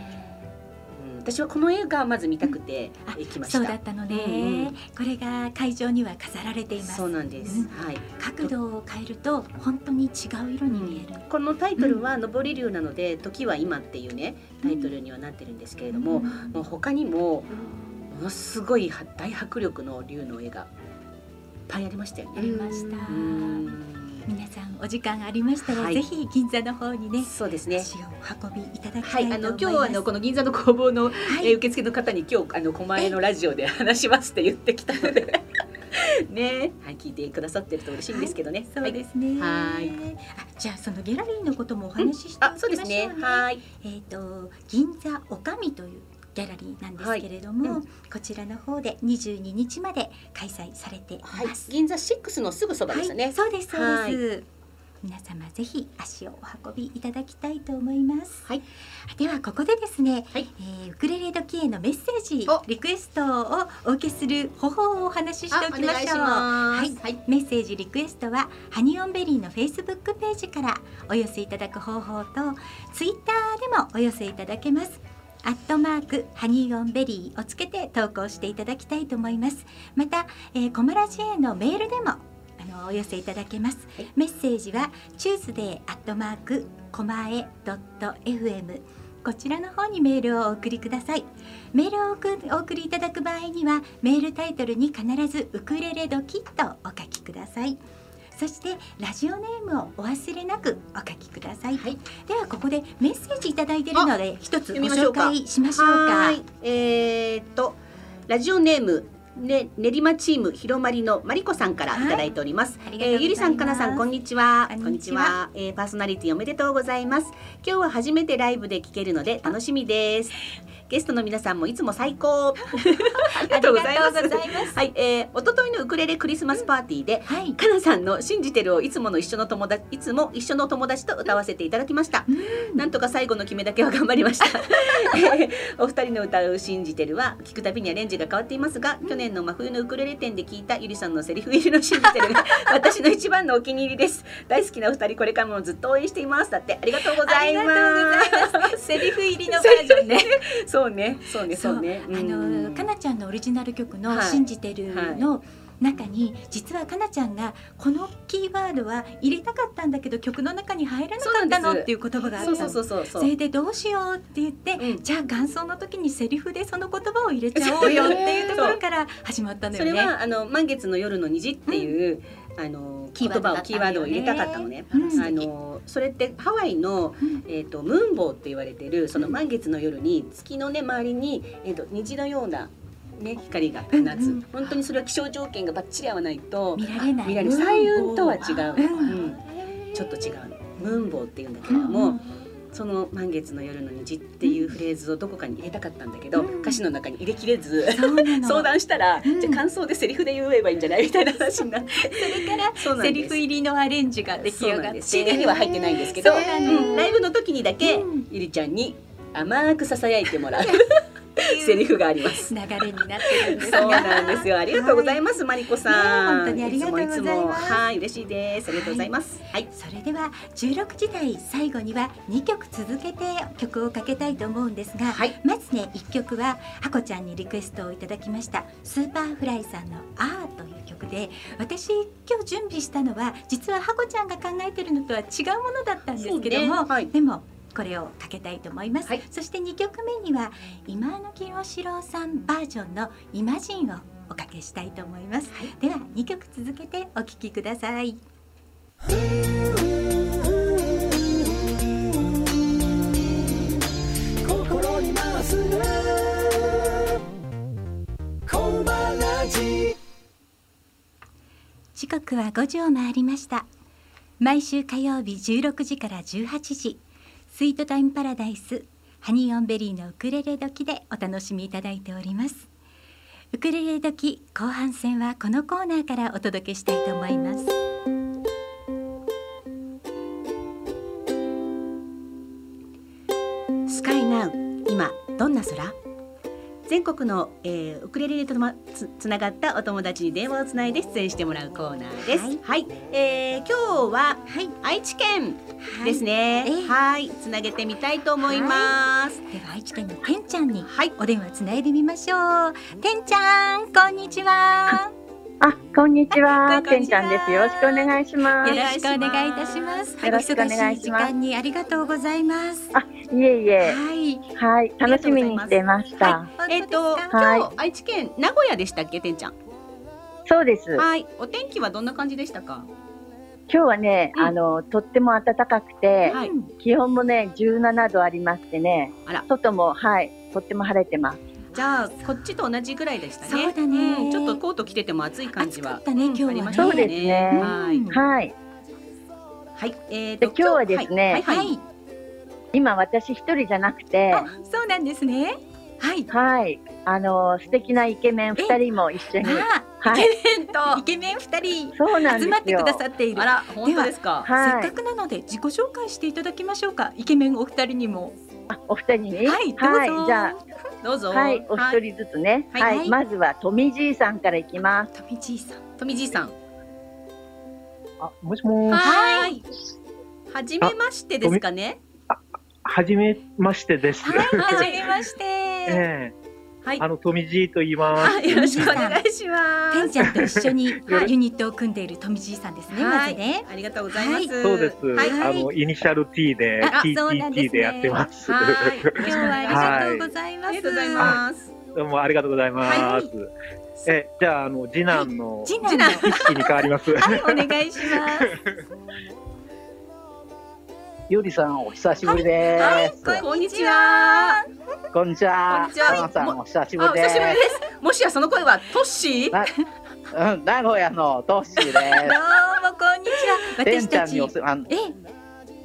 私はこの映画まず見たくてあ行きました。そうだったのね、うんうん。これが会場には飾られています。そうなんです。うん。はい。角度を変えると本当に違う色に見える、このタイトルは「上り竜」なので「時は今」っていうねタイトルにはなってるんですけれども、うん。もう他にもものすごい大迫力の竜の絵がいっぱいありましたよね。ありました。うん皆さんお時間ありましたら、はいぜひ銀座の方にねそうですね。足をお運びいただきはい、たいと思います、あの今日はあのこの銀座の工房の、はいえー受付の方に今日あの狛江のラジオで話しますって言ってきたので ね、はい聞いてくださってると嬉しいんですけどね。そうですね。はいあ、じゃあそのギャラリーのこともお話ししてあ、おきそうましょうね。ですね。はい。えっ、と銀座おかみというギャラリーなんですけれども、はいうんこちらの方で22日まで開催されていはいます。、銀座シックスのすぐそばですね。はい、そうですそうはです。皆様ぜひ足をお運びいただきたいと思います。はい。ではここでですね、はいえーウクレレ時へのメッセージおリクエストをお受けする方法をお話ししておきましょう。ます。はい、メッセージリクエストはハニオンベリーのフェイスブックページからお寄せいただく方法とツイッターでもお寄せいただけます。アットマークハニーオンベリーをつけて投稿していただきたいと思います。また、えー、コマラジへのメールでもあのお寄せいただけます。はいメッセージは Tuesday アットマークコマエドット FM こちらの方にメールをお送りください。メールをお送お送りいただく場合にはメールタイトルに必ずウクレレドキとお書きください。そしてラジオネームをお忘れなくお書きください。はいではここでメッセージいただいているので一つご紹介しましょうか。はい。えーっとラジオネームね練馬チームひろまりのまりこさんからいただいております。ありがとうございえーゆりさんかなさんこんにちは。こんにちはえーパーソナリティおめでとうございます。今日は初めてライブで聴けるので楽しみです。ゲストの皆さんもいつも最高。ありがとうございます。はい、えー、一昨日のウクレレクリスマスパーティーで、はい。かなさんの信じてるをいつもの一緒の友達いつも一緒の友達と歌わせていただきました。なんとか最後の決めだけは頑張りました。えーお二人の歌う信じてるは聞くたびにアレンジが変わっていますが、去年の真冬のウクレレ展で聞いたゆりさんのセリフ入りの信じてるが私の一番のお気に入りです。大好きなお二人これからもずっと応援しています。だってありがとうございます。ありがとうございます。セリフ入りのバージョンね。そうね、そうね、そう。ね。あのかなちゃんのオリジナル曲のはい「信じてる」の中に実はかなちゃんがこのキーワードは入れたかったんだけど曲の中に入らなかったのっていう言葉があったの。そうそうそうそう。そ。そうれでどうしようって言って、うん。じゃあ元奏の時にセリフでその言葉を入れちゃおうよっていうところから始まったのそれよね。はあの満月の夜の虹っていう、あのキー言ワーをキーワードを入れたかったのね。うん。あのそれってハワイのうん。えっ、とムーンボウって言われてるその満月の夜に月のね周りにえっ、と虹のようなね光が放つ、うんうん。本当にそれは気象条件がバッチリ合わないと見られない。見られる。彩雲とは違う、うん。うんちょっと違うムーンボウって言うんだけれども、その満月の夜の虹っていうフレーズをどこかに入れたかったんだけど、うん。歌詞の中に入れきれず。相談したら、うん。じゃあ感想でセリフで言えばいいんじゃないみたいな話になって。それからセリフ入りのアレンジが出来上がって CD には入ってないんですけど、ライブの時にだけ、うん。ゆりちゃんに甘くささやいてもらう セリフがあります。流れになってるんですが そうなんですよ。ありがとうございます、マリコさん。ね本当にありがとうございますつもいつもはい、嬉しいです。ありがとうございます。はい。それでは16時台最後には2曲続けて曲をかけたいと思うんですが、はいまずね1曲はハコちゃんにリクエストをいただきました Superfly さんの「あー」という曲で私今日準備したのは実はハコちゃんが考えてるのとは違うものだったんですけども、でもこれをかけたいと思います、はい。そして2曲目には今野清志郎さんバージョンの「イマジン」をおかけしたいと思います、では2曲続けてお聴きください。心にまっすぐコマラジ時刻は5時を回りました。毎週火曜日16時から18時スイートタイムパラダイスハニーオンベリーのウクレレ時でお楽しみいただいております。ウクレレ時後半戦はこのコーナーからお届けしたいと思います。スカイナウ今どんな空？全国の、えー、ウクレレでとまつつながったお友達に電話をつないで出演してもらうコーナーです。ははい。い、えー今日ははい。愛知県はいですね。ええはい、つなげてみたいと思います。では愛知県のてんちゃんにはい、お電話つないでみましょう。てんちゃんこんにちはあ、こんにちは。こんてんにちゃんです。よろしくお願いします。いよろしくお願いいたしますよろしくお願いします時間にありがとうございますあえいえ。はいはい、楽しみにしてました。えっ、と、今日愛知県名古屋でしたっけ、てんちゃん？そうです。はい、お天気はどんな感じでしたか？今日はね、うんあの、とっても暖かくて、はいうん気温もね、17度ありましてね、あら外も、はい、とっても晴れてます。じゃあ、こっちと同じぐらいでしたね。そうだね。んちょっとコート着てても暑い感じは。暑かったねうん今日はね。そうですね。はい。うんはい。はい、えーと、で今日はですねはい、はい、はい。今私一人じゃなくて、あそうなんですね。はい。はい、あの、素敵なイケメン二人も一緒に、あはい、えっと イケメン二人そうなんですよ。集まってく。ださっている。あら、本当ですか？はい。せっかくなので自己紹介していただきましょうか。イケメンお二人にも。あお二人に、はいどうぞ、はい、じゃどうぞ。あ、はい、お一人ずつね、はいはい、はいまずは富じいさんからいきます。富じいさん富じいさん。あ、もしもーし。はい。はじめましてですかね。はじめましてです。はいはじめまして ええはい。あの、富じいと言います。あ、よろしくお願いします。てんちゃんと一緒に はいユニットを組んでいる富じいさんですね、まずねありがとうございます。そうです。あの、イニシャル T で、TTT でやってます。はい。今日はありがとうございます、ありがとうございます。どうもありがとうございます。はいえ、じゃあ、あの、次男の次男一に変わります。はいお願いします ゆりさん、お久しぶりです。はいこんにちは。こんにちは。こんにちは花さん、お久しぶあ、おりです。久しぶりです。もしやその声はトッシー？なうん、名古屋のトッシーでどうもこんにちはす。てん私たちちゃんにお世話、え？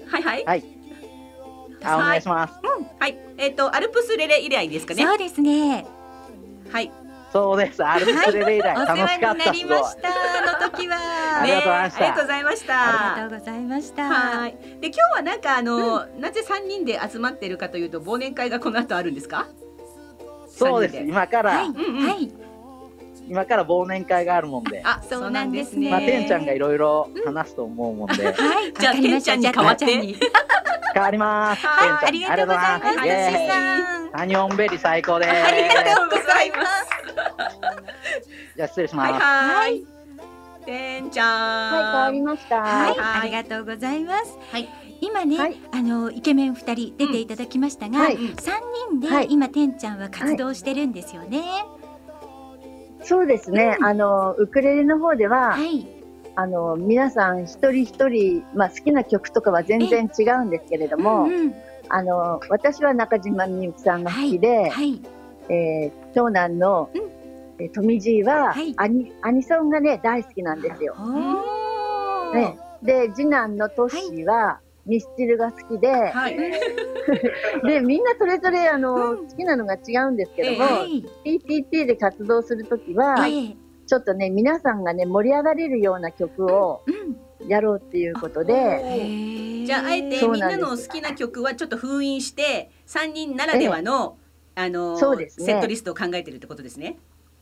はいはい。はいあ、お願いします。はい。えっとアルプスレレ以来ですかね。そうですねはい。そうです。アルプスレレ以来、お世楽しかった。話になりすごいま。したあの時はありがとうございましたねありがとうございました。ありがとうございましたはい。で今日はなんかあの、なぜ三人で集まってるかというと忘年会がこの後あるんですか？そうです。今から、はい、うんうんはい、今から忘年会があるもんで。あ、そうなんですねまあ、てんちゃんがいろいろ話すと思うもんで、はい、じゃあてんちゃんに代わってじゃあてんちゃんに変わります。はいあてんちゃんりがとうございます。ありがとうございます。イエーイさん。サニオンベリー最高です。ありがとうございます。じゃあ失礼しはいます。はい。てんちゃん。はい、変わりました。はい、はいありがとうございます。はい。今ね、はいあのイケメン二人出ていただきましたが、はい三人で、はい今てんちゃんは活動してるんですよね。そうですね。あの、ウクレレの方では、はい、あの、皆さん一人一人、まあ好きな曲とかは全然違うんですけれども、うんうん。あの、私は中島みゆきさんが好きで、はい、えー長男の、うん。えー富じいは、はい。アニ、アニソンがね、大好きなんですよ。ね、で、次男のトッシーは、ミスチルが好きで、はい。で、みんなそれぞれ、あの、うん。好きなのが違うんですけども、はい、PTT で活動するときは、ええちょっとね、皆さんがね、盛り上がれるような曲をうん、やろうっていうことで、へー。じゃああえてみんなの好きな曲はちょっと封印して三人ならではの、あのそうですね。セットリストを考えてるってことですね。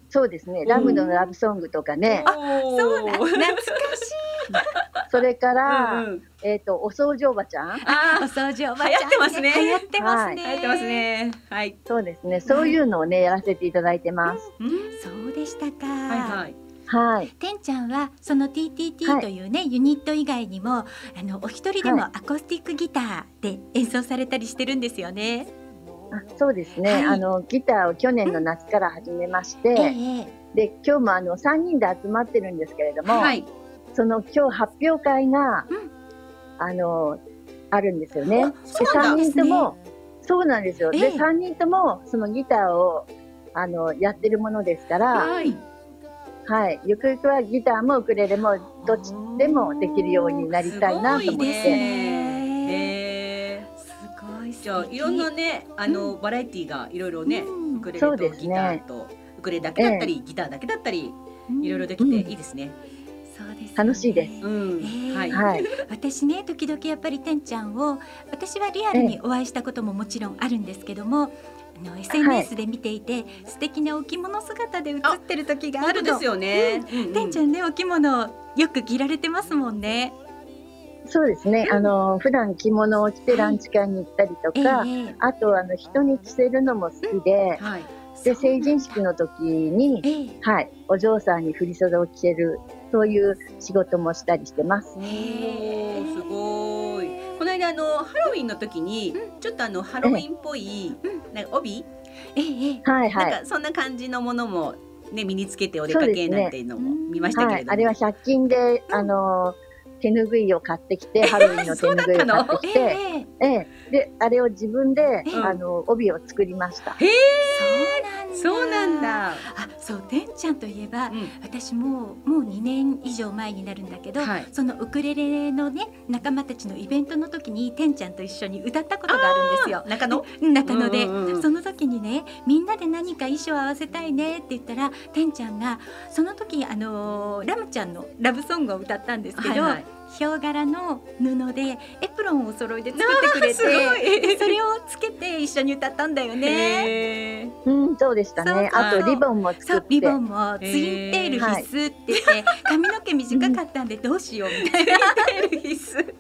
そうですね、ラムのラブソングとかね、そうなん、懐かしい。それかうら、んうん、えっ、と、お掃除おばちゃんおあ掃除おばちゃん、流行ってますね流行ってますね。あ、入ってます。ね。はい。そうですね、そういうのをね、やらせていただいてます。うん、そうでしたか。はいはい。はい。てんちゃんはその TTT はいというね、ユニット以外にもあのお一人でもはアコースティックギターで演奏されたりしてるんですよね。あそうですね、はいあの、ギターを去年の夏から始めまして、ええで、今日もあの、3人で集まってるんですけれども、はい。その今日発表会が、うんあの、あるんですよね。そうなんだ3人とも、そうなんですよ。ええで、3人とも、そのギターを、あの、やってるものですから、はい。はい。ゆくゆくはギターもウクレレも、どっちでもできるようになりたいなと思って。じゃあいろんなねあの、バラエティがいろいろね、うんウクレレそうですとギターねと、ウクレレだけだったり、ギターだけだったりいろいろできてうんいいですね。そうですね楽しいです。うん、ええはい。はい。私ね時々やっぱりてんちゃんを私はリアルにお会いしたことももちろんあるんですけどもあの SNS で見ていて、素敵なお着物姿で写ってる時があるの。ですよね。てんちゃんねお着物よく着られてますもんね。そうですね。あの、普段着物を着てランチ会に行ったりとか、ええあとあの人に着せるのも好きで、はい。で成人式の時に、ええはい、お嬢さんに振り袖を着せるそういう仕事もしたりしてます。おーすごい。この間あのハロウィンの時にちょっとあのハロウィンっぽいなんか帯？はいはい。なんかそんな感じのものもね身につけてお出かけなんていうのも見ましたけはい、れども。あれは100均で、あの手ぬぐいを買ってきて、ハロウィンの手ぬぐいを買ってきえて、えええであれを自分で、うんあの帯を作りました。へえ。そうなんだ。あ、そうてんちゃんといえば、うん私ももう2年以上前になるんだけど、はいそのウクレレのね仲間たちのイベントの時にてんちゃんと一緒に歌ったことがあるんですよ。中野？中野で、うんうんうんその時にねみんなで何か衣装合わせたいねって言ったらてんちゃんがその時あのーラムちゃんのラブソングを歌ったんですけど、はいはいヒョウ柄の布でエプロンをお揃いで作ってくれてそれをつけて一緒に歌ったんだよね。うん、そうでしたね。あとリボンもそ作って。うリボンもツインテール必須って言って、髪の毛短かったんでどうしようみたいな 必須。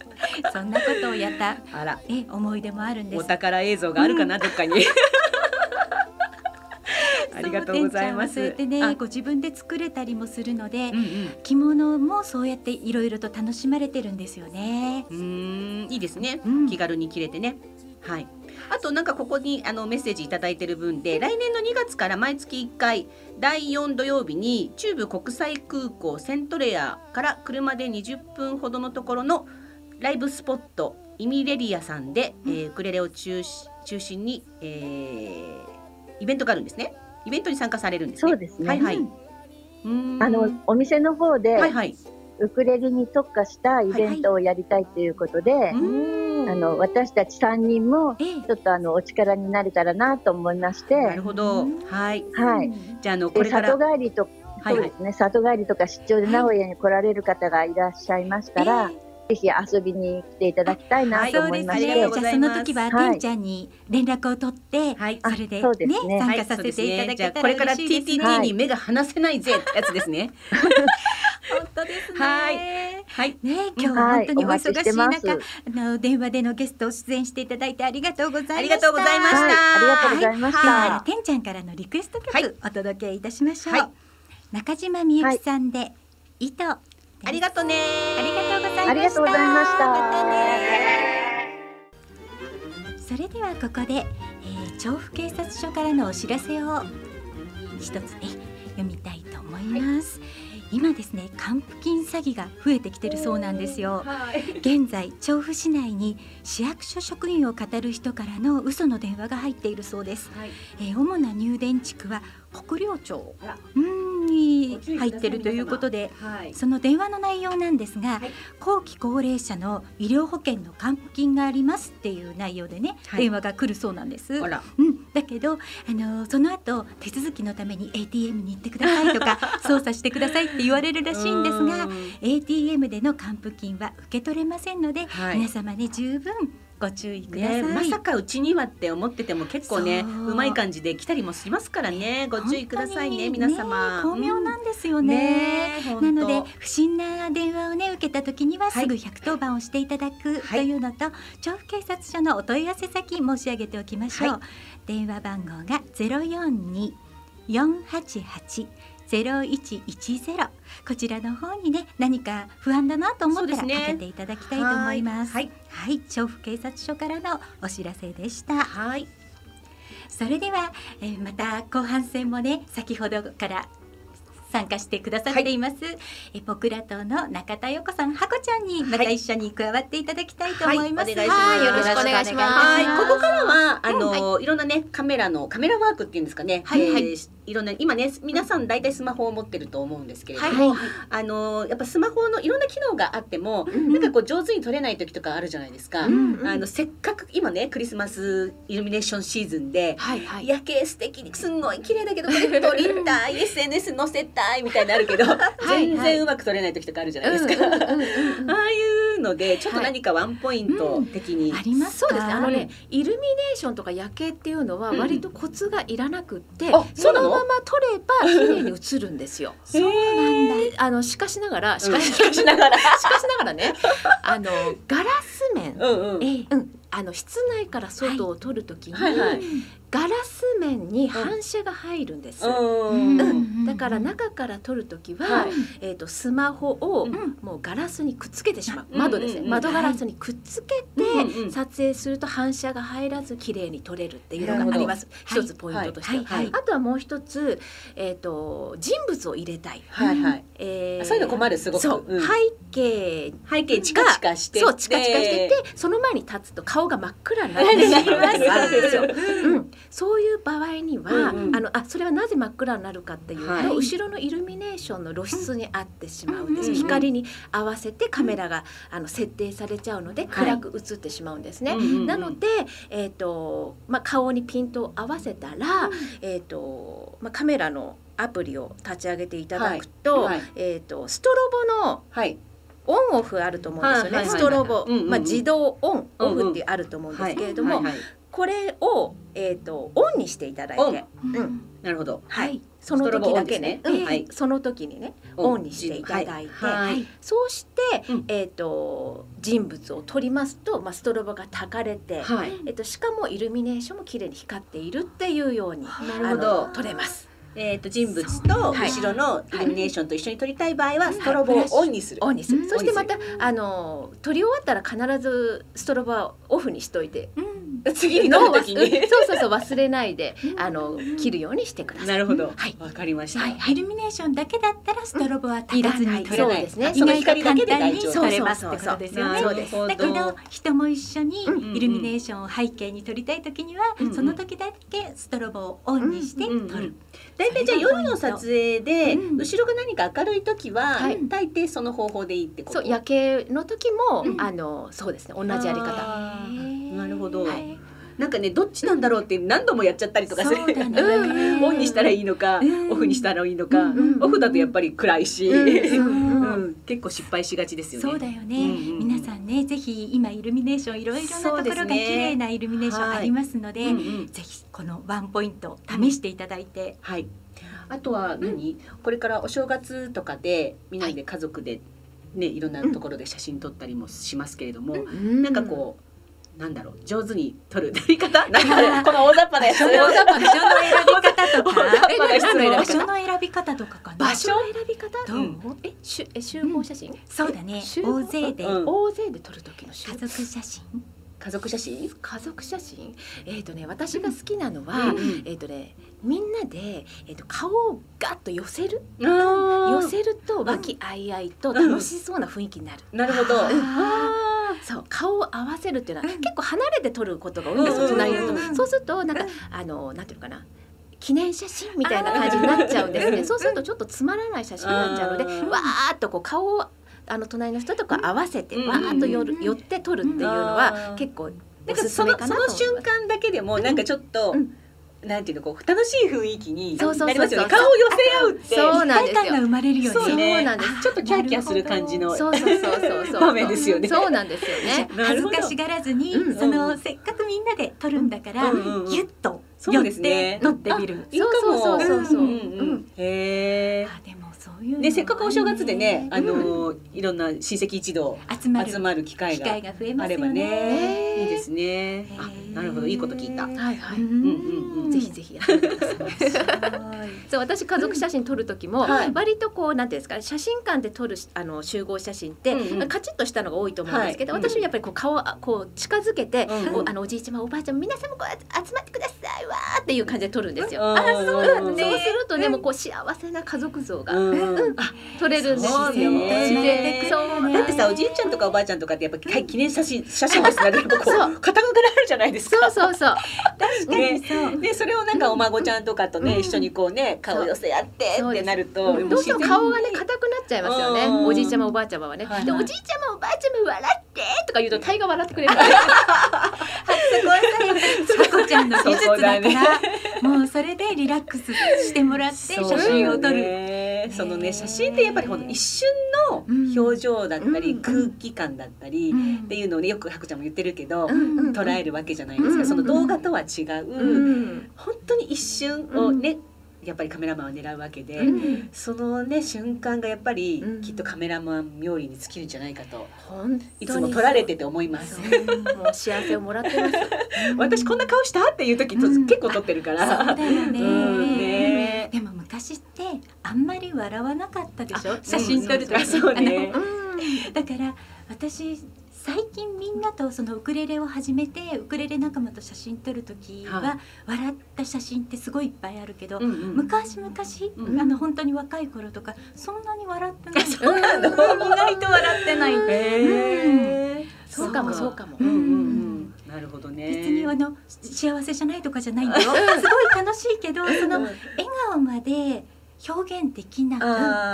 そんなことをやったあら。え思い出もあるんです。お宝映像があるかな、どっかに。ありがとうございます。ねあご自分で作れたりもするので、うん着物もそうやっていろいろと楽しまれてるんですよね。うん。いいですね。うん気軽に着れてね。はい。あとなんかここにあのメッセージいただいてる分で来年の2月から毎月1回第4土曜日に中部国際空港セントレアから車で20分ほどのところのライブスポットイミレリアさんで、えーウクレレを中心中心に、えーイベントがあるんですね。イベントに参加されるんですね。そうですねはいはい。あのお店の方で、はいはい。ウクレレに特化したイベントをやりたいということで、うーんあの私たち3人もええちょっとあのお力になれたらなと思いまして、なるほど。うんはい。はい。じゃああのこでれ里帰りと、はいはいそうですね里帰りとか出張で名古屋に来られる方がいらっしゃいましたら、ええぜひ遊びに来ていただきたいなはいと。思いまして、ありがとうごじゃあその時は、はいてんちゃんに連絡を取って、はい。それでねすね参加させていただけたらこれから嬉しいですね。TTT に目が離せないぜってやつですね。本当ですね。はいはい。ね今日ははい、本当にお忙しいしてます。中、あの電話でのゲストを出演していただいてありがとうございました。ありがとうございましたはい、ありがとうございました。はい、てんちゃんからのリクエスト曲、はいお届けいたしましょう。はい中島みゆきさんで、糸。ありがとうね。ありがとうございました。ありがとうございましたまたねそれではここで、えー、調布警察署からのお知らせを一つね読みたいと思います。今ですね還付金詐欺が増えてきてるそうなんですよ。はい。現在調布市内に市役所職員を語る人からの嘘の電話が入っているそうです。はい。えー主な入電地区は北陵町うんに入ってるということではい。その電話の内容なんですが、はい。後期高齢者の医療保険の還付金がありますっていう内容でね、はい。電話が来るそうなんです。うん、だけど、あのその後手続きのために ATM に行ってくださいとか 操作してくださいって言われるらしいんですが ATM での還付金は受け取れませんので、はい。皆様ね十分ご注意ください。ね、まさかうちにはって思ってても結構ねそう。うまい感じで来たりもしますからね。ご注意くださいね皆様。巧妙なんですようん。ね。なので本不審な電話をね受けた時にははい。すぐ110番をしていただくとはい。いうのと、調布警察署のお問い合わせ先申し上げておきましょう。は電話番号がゼロゼロ一一ゼロ。こちらの方にね何か不安だなと思ったらかそうですね。けていただきたいと思います。はい。はい、調布警察署からのお知らせでした。はい。それでは、えーまた後半戦もね先ほどから参加してくださっています、えポクラ島の中田陽子さん、ハコちゃんにまた一緒に加わっていただきたいと思います。はいお願いします。はいよろしくお願いします。ここからはあの、い、ろんなねカメラのカメラワークっていうんですかね、はい。はい。ーいろんな今ね皆さん大体スマホを持ってると思うんですけれども、はい。あのやっぱスマホのいろんな機能があっても、んなんかこう上手に撮れない時とかあるじゃないですか。うんあのせっかく今ねクリスマスイルミネーションシーズンで。はいはい。夜景素敵にすんごい綺麗だけどこれ撮りたい SNS 載せたいみたいなのあるけど、い全然うまく撮れない時とかあるじゃないですか。うんうんうん。うんああいういうのでちょっと何かワンポイント的に、あります。かそうです。ね。あのね、イルミネーションとか夜景っていうのは割とコツがいらなくって、あそうの？まま撮れば綺麗に映るんですよ。そうなんだ。であのしかしながら。しかし,、ながらしかしながらね、あのガラス面、うんうん。あの室内から外を撮るときに、はいはいガラス面に反射が入るんです。うん。うん。だから中から撮るときは、はい。えー、とスマホをん。もうガラスにくっつけてしまう、うん。窓ですね、うんうん窓ガラスにくっつけて撮影すると反射が入らず綺麗に撮れるっていうのがあります。一つポイントとして、はい。はい。あとはもう一つ、えー、と人物を入れたい、はい。はい。えーそういうの困るすごく。そう、うん。背景背景チカチカして。そうチカチカしててその前に立つと顔が真っ暗になってしまう時があるんですよ。うん、そういう場合には、うんうん。あのあそれはなぜ真っ暗になるかっていうと、はい。後ろのイルミネーションの露出に合ってしまうんです、うん光に合わせてカメラがあの設定されちゃうのではい。暗く映ってしまうんですね。うんうんうん。なので、えーとまあ、顔にピントを合わせたら、えーとまあ、カメラのアプリを立ち上げていただくと,、はい。はい。えー、とストロボのはい。オンオフあると思うんですよね、はい。はい。はい。はい。ストロボ、うんうんうん。まあ、自動オンオうんうん。フってあると思うんですけれども、はい。はいこれを、えー、とオンにしていただいて、うん。なるほど。はい、その時だけね。ね。うん。はい。その時にねオン。にしていただいて、はい。はい。そうして、うん。えー、と人物を撮りますと、まあ、ストロボが焚かれて、はい。えー、としかもイルミネーションも綺麗に光っているっていうようになあるほど。の撮れます。えっと人物とはい。後ろのイルミネーションと一緒に撮りたい場合はストロボをオンにする。オンにする、うん。そしてまたあの撮り終わったら必ずストロボはオフにしといて。うん次に撮る時に。そうそうそう忘れないであの切るようにしてください。なるほど。はい。わかりました。はいイルミネーションだけだったらストロボは立たずに撮れない。そうですね。その意外と光だけ簡単にですってことですよね。だけど人も一緒にうん。イルミネーションを背景に撮りたい時には、うん。その時だけストロボをオンにして撮る。うん。うん大体じゃあ夜の撮影でうん。後ろが何か明るい時ははい。大抵その方法でいいってこと？そう夜景の時も、うん。あのそうですね。同じやり方。なるほど。はいなんかねどっちなんだろうって何度もやっちゃったりとかする。ね。うん。オンにしたらいいのかうん。オフにしたらいいのか。うんうんオフだとやっぱり暗いし。うんうん結構失敗しがちですよね。そうだよね、うんうん皆さんねぜひ今イルミネーションいろいろなところが綺麗なイルミネーションありますので、うんうん。ぜひこのワンポイント試していただいて、はい。あとは何、これからお正月とかでみんなで家族でね、い、ろんなところで写真撮ったりもしますけれども、なんかこうなんだろう上手に撮る撮り方？なんかこの大雑把なやつ。場所の選び方とか？場所の選び方とかかな？場所？の選び方？どう、うんえしゅえ集合写真、そうだね。大勢で？うん。大勢で撮る時の集家族写真？家族写真？家族写真？えっ、とね私が好きなのは、うんうん。えっ、とねみんなで、えー、と顔をガッと寄せる？あ寄せると和気あいあいと楽しそうな雰囲気になる、なるほど、そう顔を合わせるっていうのは、うん。結構離れて撮ることが多いんですよ、うん隣の人うんうん。うん。そうするとなんか、あのなんていうのかな記念写真みたいな感じになっちゃうんですね。そうするとちょっとつまらない写真になっちゃうのでうんわーっとこう顔をあの隣の人とか合わせて、うん。わーっと寄る寄って撮るっていうのは、うん結構なんかそのそのめかなと思います。瞬間だけでもなんかちょっと、うん。なんていうのこう楽しい雰囲気にそうそうそうそう。なりますよね。顔を寄せ合うってそうなんですよ。一体感が生まれるよね。そうなんですちょっとキャーキャーする感じのそうそうそうそう場面ですよね。そうなんですよね。恥ずかしがらずに、うん。そのせっかくみんなで撮るんだから、うんうんうん。ギュッとそう寄っですね。て撮ってみる。いいかも。そうそうそうそうう。ん。うん。へあでもでせっかくお正月でねあのいろんな親戚一同集まる機会があればね。ね。いいですね。へあーなるほど。いいこと聞いた。はいはい、うんうんうんぜひぜひやってください。そう私家族写真撮る時も、はい。割とこうなんていうんですか写真館で撮るしあの集合写真って、カチッとしたのが多いと思うんですけど、はい。私はやっぱりこう顔こう近づけて、あのおじいちゃまおばあちゃま皆さんもこう集まってくださいわーっていう感じで撮るんですよ。ああそううんそうするとねもうこう幸せな家族像がうん。撮れるんです。よ。だってさおじいちゃんとかおばあちゃんとかってやっぱり記念写真写真ですねやっぱこそう。う傾くなるじゃないですか。そうそうそう。確かに。そう。でそれをなんかお孫ちゃんとかとね、一緒にこうね顔寄せ合ってってなるとどうしても顔がね硬くなっちゃいますよね。うん。おじいちゃまおばあちゃまはね、でおじいちゃまおばあちゃま笑ってとか言うと大が笑ってくれる。すごいさ こちゃんの技術だからもうそれでリラックスしてもらって写真を撮る。るそのね写真ってやっぱりほんと一瞬の表情だったり、うん空気感だったり、うん。っていうのをねよくハコちゃんも言ってるけど、うんうん捉えるわけじゃないですか、うんその動画とは違う、うん本当に一瞬をね、やっぱりカメラマンは狙うわけで、うんそのね瞬間がやっぱり、うん。きっとカメラマン冥利に尽きるんじゃないかと本いつも撮られてて思います。もう幸せをもらってます。私こんな顔した？っていう時と、うん結構撮ってるから。そうだよね,、うん。ねでも昔ってあんまり笑わなかったでしょ？あ写真撮るとあそうねあのだから私最近みんなとそのウクレレを始めてウクレレ仲間と写真撮る時は、は笑った写真ってすごいいっぱいあるけど、昔々、うんあの本当に若い頃とかそんなに笑ってない。そうなの。意外と笑ってない、へー。そうかも。そうかも。うんうんうんなるほどね。別にあの幸せじゃないとかじゃないんだよすごい楽しいけどそのうん笑顔まで表現できなか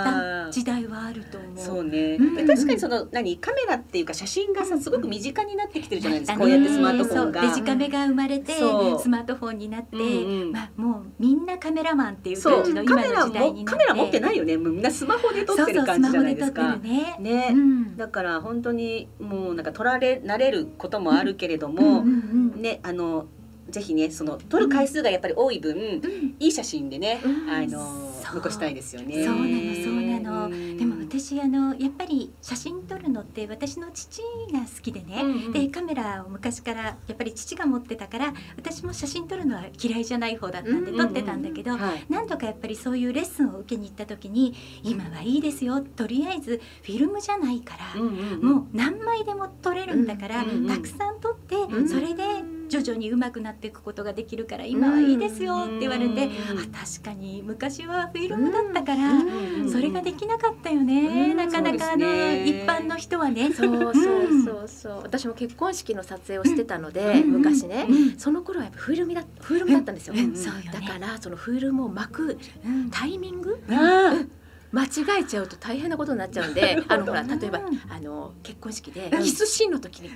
った時代はあると思う。そうね、うんで確かにその何カメラっていうか写真がさすごく身近になってきてるじゃないですか、だねこうやってスマートフォンが。そう。デジカメが生まれてそう。スマートフォンになって、うんうん。まあもうみんなカメラマンっていうそう。感じの今カメラの時代になって。もカメラ持ってないよね。もうみんなスマホで撮ってるそうそう感じじゃないですスマホかで撮ってるね。ね、うん。だから本当にもうなんか撮られ慣れることもあるけれどうんも、うんうん。ねあのぜひねその撮る回数がやっぱり多い分、うん。いい写真でね、うん。あのそう残したいですよね。そうなのそうなの。んでも私あのやっぱり写真撮るのって私の父が好きでね、うんうん。でカメラを昔からやっぱり父が持ってたから私も写真撮るのは嫌いじゃない方だったんでうん撮ってたんだけど、はい。何度かやっぱりそういうレッスンを受けに行った時に今はいいですよ。とりあえずフィルムじゃないから、もう何枚でも撮れるんだから、たくさん撮って、ん。それで徐々に上手くなっていくことができるから今はいいですよって言われて、うんあ確かに昔はフィルムだったから、うんそれができなかったよね、うんなかなかあの、一般の人はね。そうそうそうそう。私も結婚式の撮影をしてたので、うん昔ね、うん。その頃はやっぱフィルムだフィルムだったんですよ、うん。そうだからそのフィルムを巻くうん。タイミングあ間違えちゃうと大変なことになっちゃうんであのほら例えばうんあの結婚式でうん。キスシーンの時に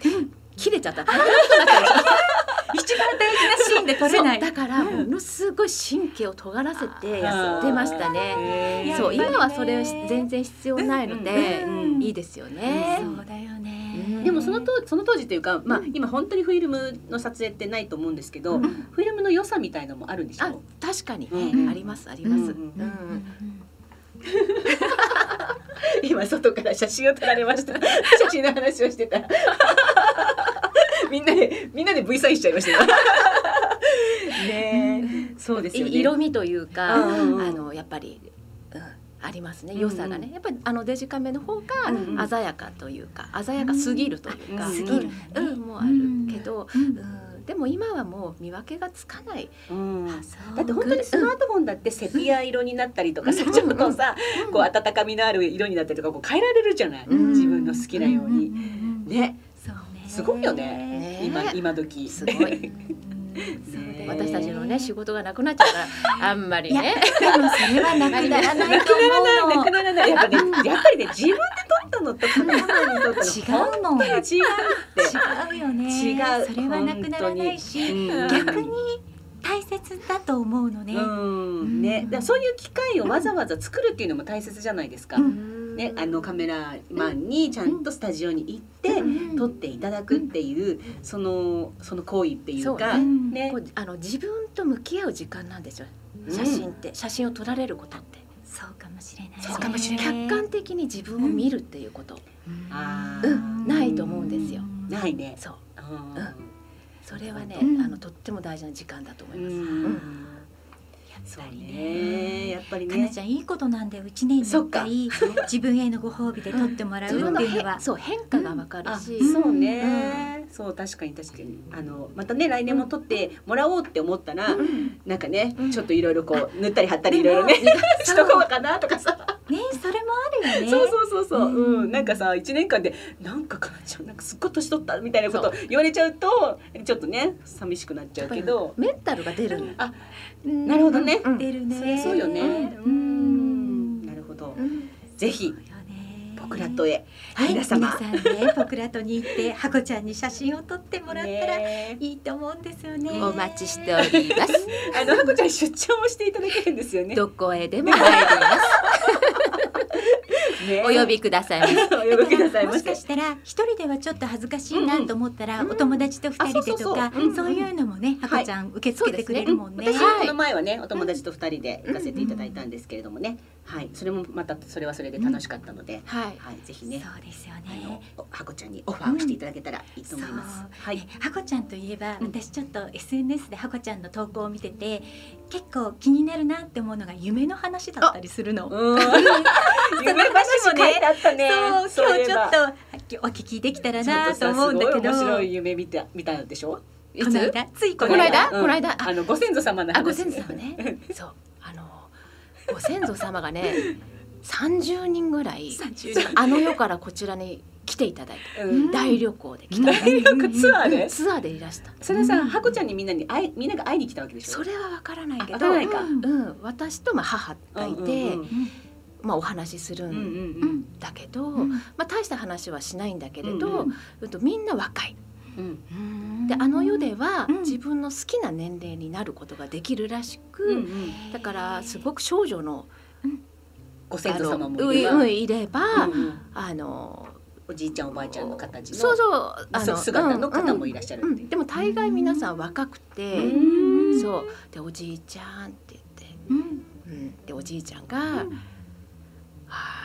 切れちゃった 一番大事なシーンで撮れない。だからものすごい神経を尖らせてやってましたね。そう今はそれ全然必要ないので、うんいいですよね。そうだよね。うん。でもその当その当時っていうか、まあうん。今本当にフィルムの撮影ってないと思うんですけど、うん。フィルムの良さみたいのもあるんでしょ？あ確かに、うん。ありますあります。うんうん 今外から写真を撮られました。写真の話をしてた。みんなでみんなで V サインしちゃいました。よねえ。そうですよね。い色味というか、あのやっぱり、うん、ありますね。うん良さがね、やっぱりあのデジカメの方が鮮やかというか、鮮やかすぎるというか、うんすぎる。ねうん。うんもうあるけど、うん。うん、でも今はもう見分けがつかない。うん。だって本当にスマートフォンだってセピア色になったりとかさちょっとさこう温かみのある色になったりとかこう変えられるじゃない、うん。自分の好きなように、ね。そうね。すごいよね。ね。今今時。すごい。私たちのね仕事がなくなっちゃうから あんまりね。でもそれはなくならないと思うの。なく。ならないやっぱねやっぱりね自分で撮ったのとカメラマンに撮ったの違うもん本当に違うって違うよね。違う。それはなくならないし、うん。逆に大切だと思うのね。うん。ね、だそういう機会をわざわざ作るっていうのも大切じゃないですか。うん。ね、あのカメラマンにちゃんとスタジオに行ってうん。撮っていただくっていうそのその行為っていうかね。こうあの自分と向き合う時間なんですよ。写真って、写真を撮られることって。そうかもしれないね。そうかもしれない客観的に自分を見るっていうこと。あーうんないと思うんですよないね。そう。うんうんそれはね、うんあのとっても大事な時間だと思います。うんそうねやっぱりね。かなちゃんいいことなんだよ。一年にそっか。一回自分へのご褒美で撮ってもらうっていうのは。変そう変化がわかるあし、そうね、そう確かに確かに。あのまたね来年も撮ってもらおうって思ったら、なんかね、うん。ちょっといろいろこう塗ったり貼ったりいろいろね しとこうかなとかさ、ねそれもあるよね。そうそうそうそう、うん。うん、なんかさ一年間でなんかかなちゃんなんかすっごい年取ったみたいなこと言われちゃうとちょっとね寂しくなっちゃうけど、メンタルが出るの。あなるほどね、うん。出るね。そうよね、ううん。んなるほど、うん。ぜひポクラットへ、はい。皆様。皆さんねポクラットに行って ハコちゃんに写真を撮ってもらったらねいいと思うんですよね。お待ちしております。あのハコちゃん出張もしていただけるんですよね。どこへでも参ります。ね。お呼びくださいませ。お呼びくださいませ。もしかしたら一人ではちょっと恥ずかしいなと思ったら、お友達と二人でとか、あそういうのもね、はこちゃん受け付けてくれるもんね。私はこの前はねお友達と二人で行かせていただいたんですけれどもね、はいそれもまたそれはそれで楽しかったので、はい。はいぜひねそうですよあねの。おはこちゃんにオファーをしていただけたらいいと思います。そうはい。ねはこちゃんといえば、うん。私ちょっと SNS ではこちゃんの投稿を見てて結構気になるなって思うのが夢の話だったりするの。うん。夢話もね。あったね。そう今日ちょっと。とお聞きできたらなと思うんだけど。面白い夢見た見たでしょ？いつこの間？つ？いここの間？うん。この間？ああのご先祖様の話。あご先祖様ね。そう。あのご先祖様がね30人ぐらい30あの世からこちらに来ていただいた。うん。大旅行で来た。大学ツアーで？ツアーでいらした。それさはこちゃんにみんなに会いみんなが会いに来たわけでしょ？それはわからないけどうんうん、私とまあ母がいて、うんうんうんまあお話しするうんうんんだけど、うん。まあ大した話はしないんだけれど、うんうんうん。とみんな若い。うんであの世ではうん。自分の好きな年齢になることができるらしく、うんうん。だからすごく少女のご先祖様あもいればあのおじいちゃんおばあちゃんの形のそうそうあそ姿の方もいらっしゃる。っていううんうん。でも大概皆さん若くて、うんそう。でおじいちゃんって言って、うん。うん、でおじいちゃんが「はーい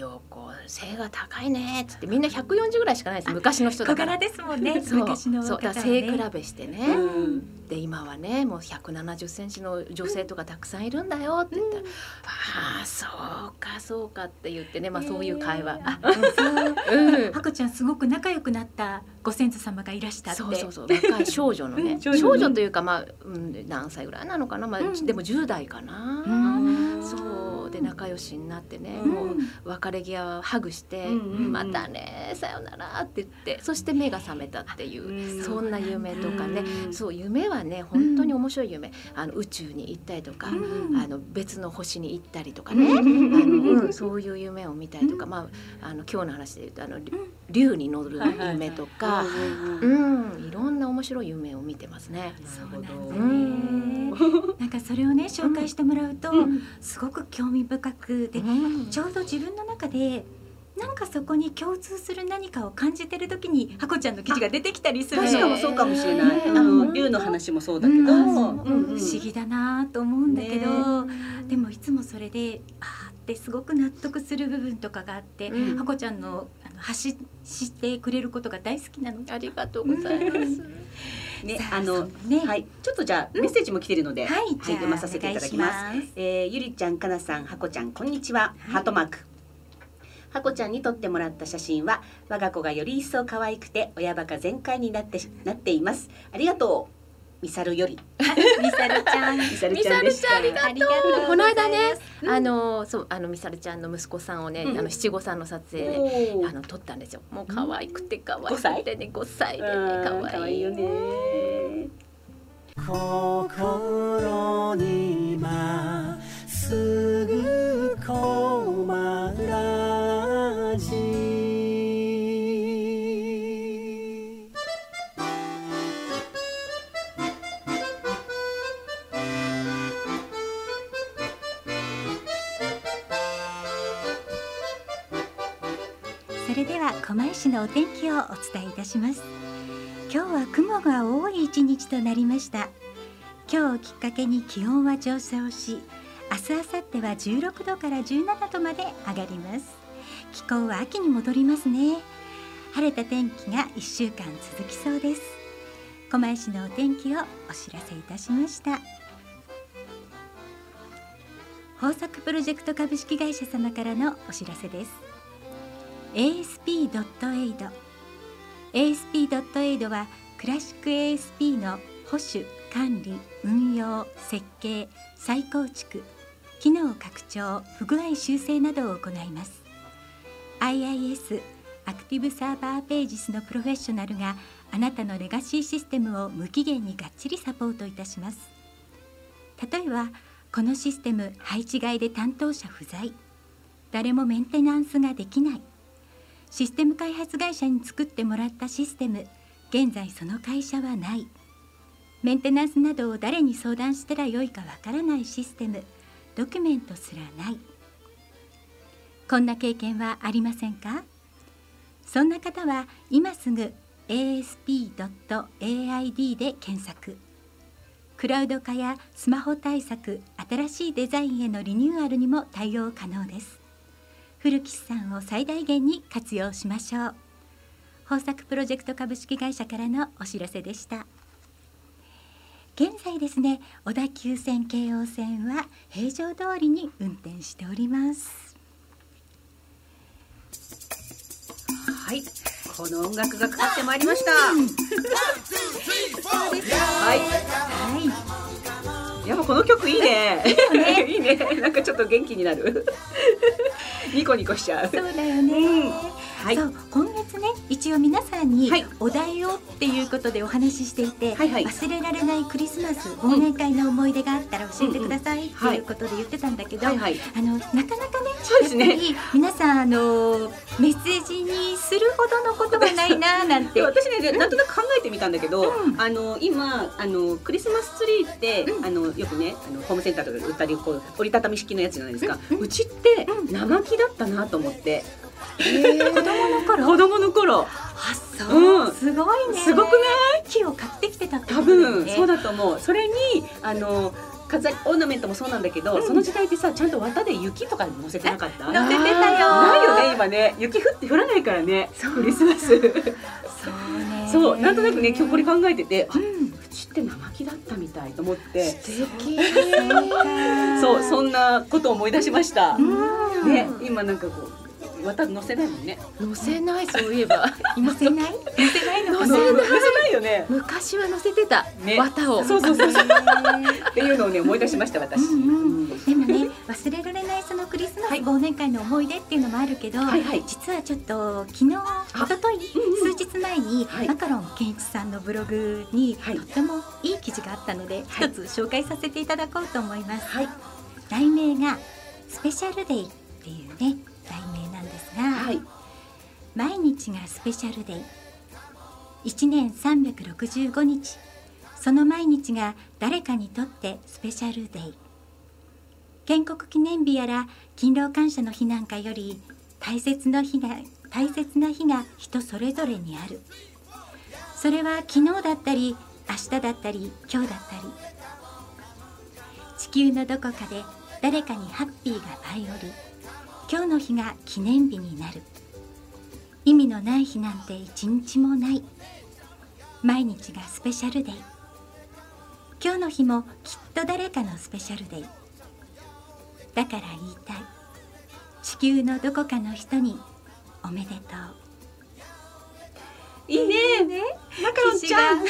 陽子背が高いね」っつってみんな140ぐらいしかないです。昔の人だから。小柄ですもんね。そう。昔のそうだから背比ねべしてね、うんで今はねもう170センチの女性とかたくさんいるんだよって言ったら「ああそうかそうか」って言ってねまあそういう会話。あそう。うん。はこちゃんすごく仲良くなったご先祖様がいらしたって。そうそうそう若い少女のね少女というかまあ、うん、何歳ぐらいなのかな、まあうん。でも10代かな、うん。そうで仲良しになってね、うん。もう別れ際はハグして「うんうんうん。またねさよなら」って言ってそして目が覚めたっていう、うんそんな夢とかね、うん。そう夢はね本当に面白い夢。あの宇宙に行ったりとか、うん。あの別の星に行ったりとかね、うん。あのうん、そういう夢を見たりとか、まあ、あの今日の話で言うとあの竜に乗る夢とか。うんうん、いろんな面白い夢を見てますね。そうなんうだねなんかそれをね紹介してもらうと、すごく興味深くで、ちょうど自分の中でなんかそこに共通する何かを感じてる時にハコちゃんの記事が出てきたりする。の確かもそうかもしれない。あの竜の話もそうだけど、不思議だなと思うんだけど、でもいつもそれであーってすごく納得する部分とかがあって、うん。ハコちゃんのあの発してくれることが大好きなの。ありがとうございます。ねさ、ああのね。はい、ちょっとじゃあメッセージも来てるので、はい、読まさせていただきます。えーゆりちゃん、かなさん、はこちゃん、こんにちは。ハートマーク。はこちゃんに撮ってもらった写真は我が子がより一層可愛くて親バカ全開になってなっています。ありがとう。ミサルより。ミサルちゃん。ミサルちゃんありがとう。この間ねうん。あのそうあのみさるちゃんの息子さんをね、うん。あの七五三の撮影で、あの撮ったんですよ。もう可愛くて可愛くてね五歳？でねうん可愛い可愛いよね天気をお伝えいたします。今日は雲が多い一日となりました。今日をきっかけに気温は上昇し明日明後日は16度から17度まで上がります。気候は秋に戻りますね。晴れた天気が1週間続きそうです。狛江市のお天気をお知らせいたしました。豊作プロジェクト株式会社様からのお知らせです。ASP.AID ASP.AID はクラシック ASP の保守管理運用設計再構築機能拡張不具合修正などを行います。IIS アクティブサーバーページスのプロフェッショナルがあなたのレガシーシステムを無期限にがっちりサポートいたします。例えばこのシステム配置外で担当者不在。誰もメンテナンスができない。システム開発会社に作ってもらったシステム。現在その会社はない。メンテナンスなどを誰に相談したらよいかわからないシステム。ドキュメントすらない。こんな経験はありませんか？そんな方は今すぐ asp.aid で検索。クラウド化やスマホ対策新しいデザインへのリニューアルにも対応可能です。古木さんを最大限に活用しましょう。豊作プロジェクト株式会社からのお知らせでした。現在ですね小田急線京王線は平常通りに運転しております。はいこの音楽がかかってまいりました。はい。はいやっぱこの曲いいね。いいね。なんかちょっと元気になる。ニコニコしちゃう。そうだよね、はい。そう今月ね一応皆さんにはい。お題をっていうことでお話ししていて、はいはい。忘れられないクリスマス忘年会の思い出があったら教えてくださいってはい。いうことで言ってたんだけど、あのなかなかねそうですね。やっぱり皆さんあのメッセージにするほどのことがないななんて。で 私ねなんとなく考えてみたんだけど、うん。あの今あのクリスマスツリーって、うん。あのよくねあのホームセンターとかで売ったりこう折りたたみ式のやつじゃないですか、ううん。ちってうん。生木だったなと思って、子供の頃？子供の頃。あそう、うん。すごいね。すごくない？木を買ってきてたって。多ことだよ分ねそうだと思う。それにあの飾りオーナメントもそうなんだけど、うん。その時代ってさちゃんと綿で雪とかに乗せてなかった？乗せてたよ。ないよね今ね。雪降って降らないからねクリスマス。そうね。そう。なんとなくね今日これ考えててあううん。ちって生木だったみたいと思って。素敵。そうそんなことを思い出しました、うん。ね今なんかこう綿乗せないもんね。乗せないそういえば。乗せない？乗せないの乗せないよね。昔は乗せてた、ね。綿を。そうそうそう っていうのをね思い出しました私、うんうんうん。でもね忘れられないそのクリスマス忘年会の思い出っていうのもあるけど、はいはい。実はちょっと昨日一昨日うんうん数日前に、はい。マカロン健一さんのブログに、はい。とってもいい記事があったのではい。一つ紹介させていただこうと思います、はい。題名がスペシャルデイっていうね題名が、はい。毎日がスペシャルデイ。1年365日。その毎日が誰かにとってスペシャルデイ。建国記念日やら勤労感謝の日なんかより大切な日が大切な日が人それぞれにある。それは昨日だったり明日だったり今日だったり。地球のどこかで誰かにハッピーが舞い降り今日の日が記念日になる。意味のない日なんて一日もない。毎日がスペシャルデイ。今日の日もきっと誰かのスペシャルデイ。だから言いたい。地球のどこかの人におめでとう。いいね。ねマカロンちゃん。本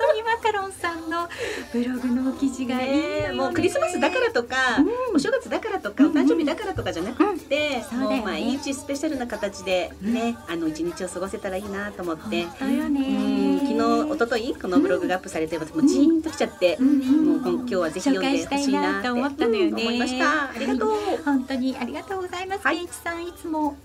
当にマカロンさんのブログの記事がいいね。ねもうクリスマスだからとか、お正月だからとか、うんお誕生日だからとかじゃなくて、うんね。もう毎日スペシャルな形でね、あの一日を過ごせたらいいなと思って、昨日一昨日このブログがアップされて、もうジーンときちゃって、うんうんもう今日はぜひ読んでほしいなと思ったのよね。うん思いました。ありがとう。本当にありがとうございます、はい。さんいつも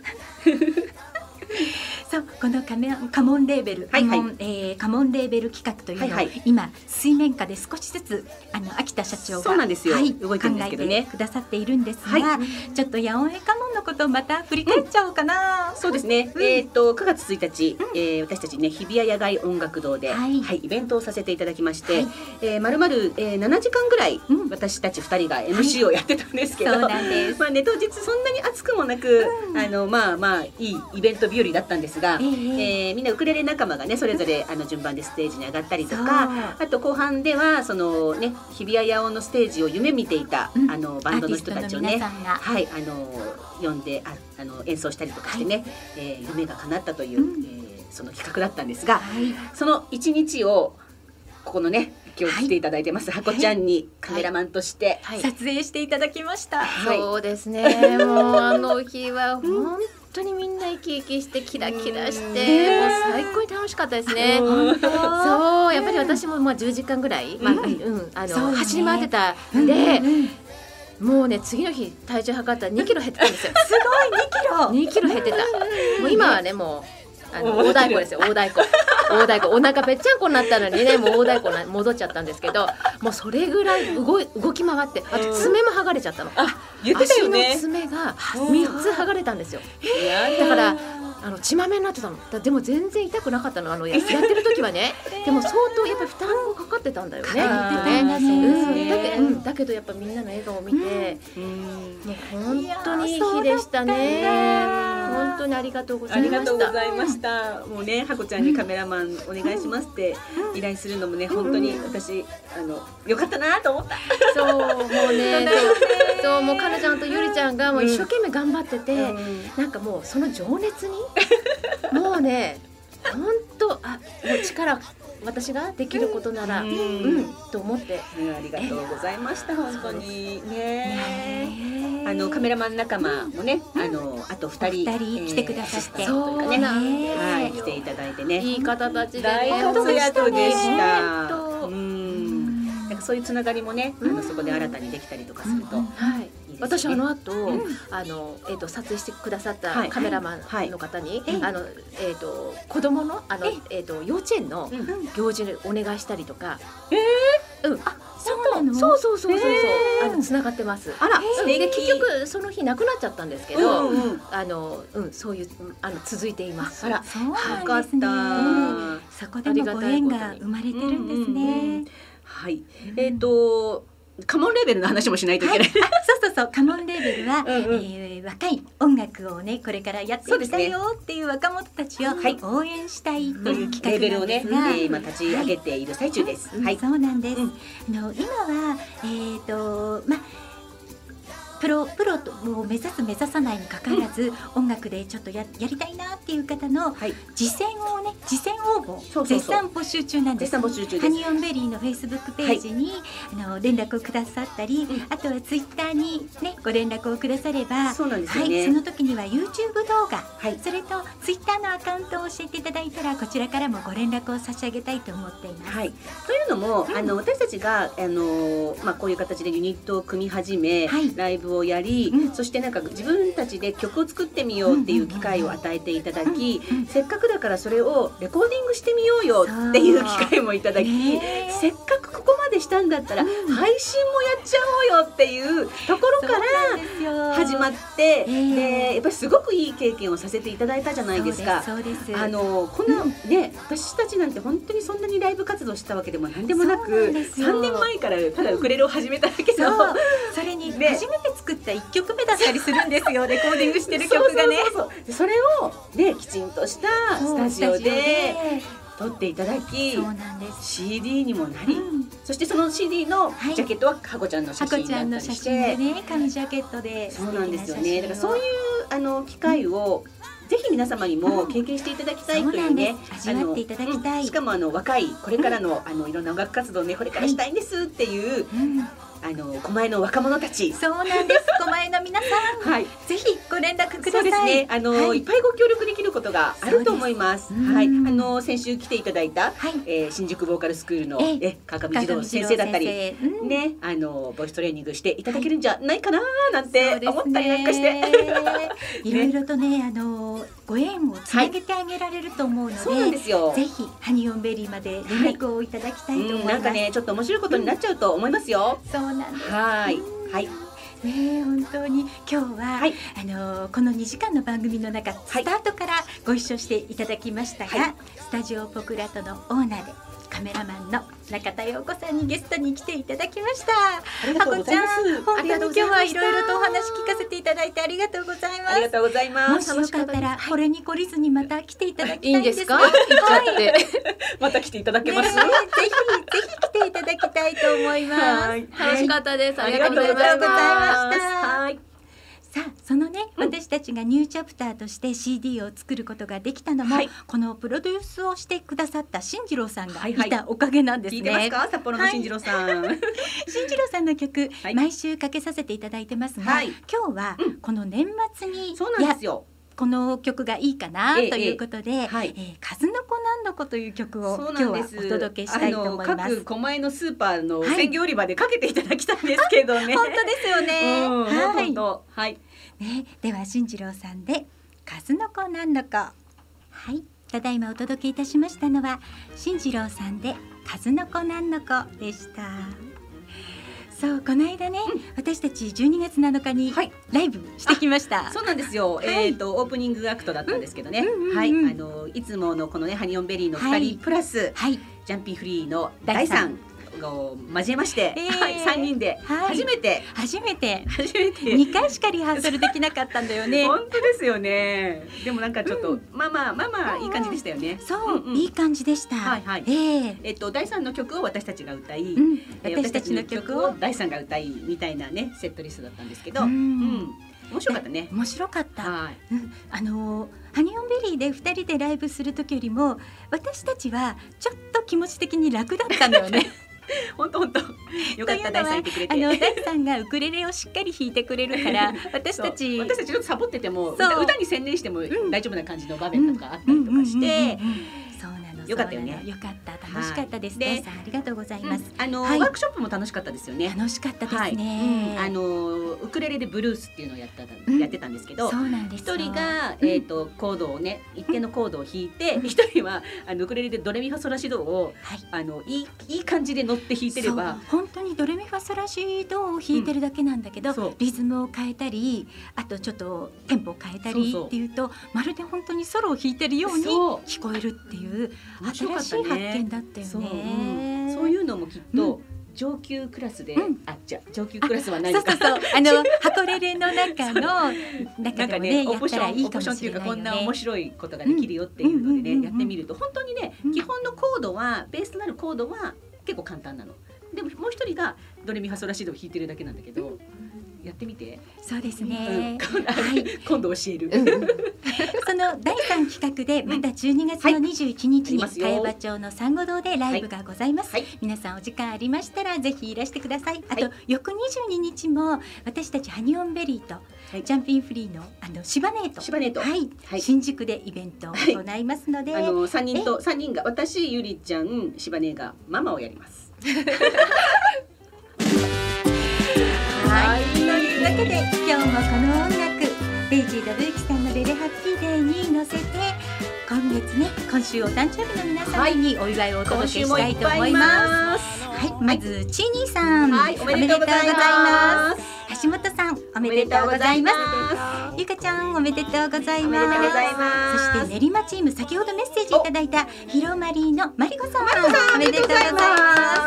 そうこのカメカモンレーベル、はいはい。カモンえーカモンレーベル企画というのを、はいはい。今水面下で少しずつあの秋田社長がそうなんですよ。はい、動いてるんですけどね。くださっているんですが、はちょっとヤオンエカモンのことをまた振り返っちゃおうかな、そうですね。うん。えっ、と9月1日、えー私たちね日比谷野外音楽堂で、ははいい、イベントをさせていただきまして、はい。えー、まるまるえー7時間ぐらい、うん。私たち2人が MC をやってたんですけど、そうなんです。まあね当日そんなに暑くもなく、うん。あのまあまあいいイベント日和だったんですが、えええーみんなウクレレ仲間がねそれぞれあの順番でステージに上がったりとか。あと後半ではそのね日比谷野音のステージを夢見ていた、うん。あのバンドの人たちをねはいあの呼んでああの演奏したりとかしてね、えー夢が叶ったという、うん。えーその企画だったんですがはい。その一日をここのね今日来ていただいてます、ハコちゃんにカメラマンとして、はい。撮影していただきました、はい。そうですね。もうあの日は本当にみんな生き生きしてキラキラして、もう最高に楽しかったですね。うんそうやっぱり私もまあ10時間ぐらい、まあうんうんあの、走り回ってた。うんんで、もうね次の日体重測ったら2キロ減ってたんですよ。すごい2キロ。2キロ減ってた。もう今はねもうあの大太鼓ですよ 大太鼓。大太鼓。お腹ぺっちゃんこになったのにねもう大太鼓な戻っちゃったんですけどもうそれぐらい動い動き回ってあと爪も剥がれちゃったの、言ってたよ足のね爪が三つ剥がれたんですよ。だだからあの血まめになってたの。だでも全然痛くなかったの。あのややってる時はね でも相当やっぱり負担がかかってたんだよね。だね。うん。だけどやっぱみんなの笑顔を見て、うん。もう本当にいい日でしたね。本当にありがとうございましたもうね、ハコちゃんにカメラマンお願いしますって依頼するのもね、本当に私あの良かったなと思った。そうもうねそうそうもうかなちゃんとゆりちゃんがもう一生懸命頑張ってて、なんかもうその情熱にもうね本当あもう力私ができることならううんん、と思って。ねありがとうございました本当に。ね。ね。あのカメラマン仲間もね、あのあと二人来てくださって。えーそうね、はい来ていただいてね。いい方たちでね。大活躍でした。なんかそういうつながりもね、あのそこで新たにできたりとかすると、うんはい。私あの後、うん。あのえっ、と撮影してくださったはい。カメラマはい。ンの方に、ええあのえっ、と子供のあのええっ、と幼稚園のうん。行事でお願いしたりとか、うん、あそうそうそうそうそうあの繋がってます。あら、で結局その日なくなっちゃったんですけど、あのうんそういううんあの続いています。あら。そうよかっなん。です。そこでもご縁が生まれてるんですね。はい。えっ、とカモンレベルの話もしないといけない。あそうそうそうカモンレーベルは、うんうんえー若い音楽をねこれからやっていきたいよっていう若者たちをはい応援したいというレ企画ベルをね、えー今立ち上げている最中です。うんはい。そうなんです。うんあの今はえっ、とまあプロプロとを目指す目指さないにかかわらず、音楽でちょっとややりたいなっていう方のはい。実践をね実践応募絶賛募集中なんです。絶賛募集中です。ハニオンベリーのフェイスブックページに、あの連絡をくださったり、うん。あとはツイッターにねご連絡をくだされば、そうなんですはい。その時には YouTube 動画、はい。それとツイッターのアカウントを教えていただいたらこちらからもご連絡を差し上げたいと思っています。はい、というのも、うん。あの私たちがあの、まあ、こういう形でユニットを組み始め、はい。ライブをやり、うんそしてなんか自分たちで曲を作ってみようっていう機会を与えていただき、うんうんせっかくだからそれをレコーディングしてみようよっていう機会もいただき、ねえ。せっかくここまでしたんだったら、うん。配信もやっちゃおうよっていうところから始まっって、ええ。でやっぱりすごくいい経験をさせていただいたじゃないですか。そうですそうです。あのこのね、私たちなんて本当にそんなにライブ活動したわけでも何でもなくんですよ。3年前からただウクレレを始めただけそう。のそれにね。初めて作った一曲目だったりするんですよ。レコーディングしてる曲がね。それをねきちんとしたスタジオで撮っていただきそうなんです。CD にもなり、うん。そしてその CD のはい。ジャケットはハコちゃんの写真ちゃんの写だったりし真でて、ね紙ジャケットでそうなんですよね。だからそういうあの機会を、ぜひ皆様にも経験していただきたいというね、そうなん味わっていただきたい。あのうん。しかもあの若いこれからの,、あのいろんな音楽活動をねこれからしたいんですっていう、うんあの狛江の若者たち。そうなんです。狛江の皆さん。はい。ぜひご連絡ください。そうですね。あの、はい。い、っぱいご協力できることがあると思います。はい。あうん。の先週来ていただいた、はい。えー新宿ボーカルスクールのええ。川上児童先生だったりうん。ねあのボイストレーニングしていただけるんじゃないかななんて思ったりなんかして、いろいろとねあのご縁をつなげてあげられると思うので、そうなんですよ。ぜひハニオンベリーまで連絡をいただきたいと思うん、います。なんかねちょっと面白いことになっちゃうと思いますよ。そうなんです。はい。うんはい。ねえ本当に今日は、はい。あのこの2時間の番組の中、スタートからご一緒していただきましたが、はい。スタジオポクラトのオーナーでカメラマンの中田陽子さんにゲストに来ていただきました。ありがとうございますハコちゃん本当にありがとう今日ございましたはいろいろとお話聞かせていただいてありがとうございますありが。とうございもます。しよかったら、これに懲りずにまた来ていただきたいいいんでがんですすか？言っちゃって。また来ていただけねます？ぜひぜひ来ていただきたいと思います。はい楽しかったです。ありががとうございまました。さあそのね、うん。私たちがニューチャプターとして CD を作ることができたのも、はい。このプロデュースをしてくださった新次郎さんがはいはい。いたおかげなんですね。聞いてますか、札幌の新次郎さん。新次郎さんの曲、はい。毎週かけさせていただいてますが、はい。今日はうん。この年末に、そうなんですよ。この曲がいいかなとええいうことで、はいえー数の子なんの子という曲を今日はお。届けしたいと思いまあのす。各狛江のスーパーのはい鮮魚売り場でかけていただきたいんですけどね。本当ですよね。うん、はい本。当はい。ね、では新次郎さんで数の子なんの子。はい、ただいまお届けいたしましたのは新次郎さんで数の子なんの子でしたそうこの間ね、うん、私たち12月7日にライブしてきました。はい、そうなんですよ。はい、えっ、ー、とオープニングアクトだったんですけどね。うんうんうん、はい。あのいつものこのねハニオンベリーの二人、プラス、はい、ジャンピーフリーの第3画を交えまして、えー、はい、三人で初めて、はい、初めて。初めて。二回しかリハーサルできなかったんだよね。本当ですよね。でもなんかちょっと、うん、まあまあまあまあいい感じでしたよね。そう、うんうん、いい感じでした。はいはい。えー、えっと第三の曲を私たちが歌い、うん、私たちの曲を第三が歌いみたいなねセットリストだったんですけど、うん、うん、面白かったね。面白かった。はい、あのハニオンベリーで二人でライブする時よりも私たちはちょっと気持ち的に楽だったんだよね。本当本当。よかった第三いてくれて。あの大さんがウクレレをしっかり弾いてくれるから 私たち私たちちょっとサボってても歌歌に専念してもん大丈夫な感じの場面とかあったりとかして、よかったよね。よかった。楽しかったです、はい。大さんありがとうございうん。ます、あの、はい。ワークショップも楽しかったですよね。楽しかったですはい。ね、うん。あのウクレレでブルースっていうのをやった、うん。やってたんですけどそ。うなんです一人が、うん。えー、とコードをね一定のコードを弾いて一、人はあのウクレレでドレミファソラシドをはい。あのいいいい感じで乗って弾いてれば本当にドレミファソラシドを弾いてるだけなんだけど、リズムを変えたりあとちょっとテンポを変えたりっていうとまるで本当にソロを弾いてるように聞こえるっていう面白か発見だったよそう,、ね。うん、そういうのもきっと、上級クラスで、うん。あじゃあ上級クラスはないそうそうそう。あの箱レレの中の中なんかでもねねオプションオプションいかもしっていうかこんな。面白いことができるよっていうのでね、うんうんうんうん。やってみると本当にね、うん。基本のコードはベースとなるコードは結構簡単なの。でももう一人がドレミファソラシドを弾いてるだけなんだけど、やってみて、そうですうん。ね。はい今度教える。うんうん。その第三企画でまた12月の21日に茅場町の珊瑚堂でライブがございます、はい。皆さんお時間ありましたらぜひいらしてください。あと、はい翌22日も私たちハニオンベリーと、はい。ジャンピンフリーのあのシバネート。シバネート。はい、はい。新宿でイベントを行いますので、あの三人と三人が私ゆりちゃんしばねがママをやります。はい、というわけで今日もこの音楽デイジー・ダブユキさんの「レレハッピーデー」に乗せて今月ね今週お誕生日の皆様にお祝いをお届今けしたいと思います。はい、まずチーニーさん、はい、おめでとうございます。す。橋本さん、おめでとうございます。ゆかちゃん、おめでとうございます。そして練馬チーム、先ほどメッセージいただいたひろまりのマリコさん、マリコさんおめでとうございま。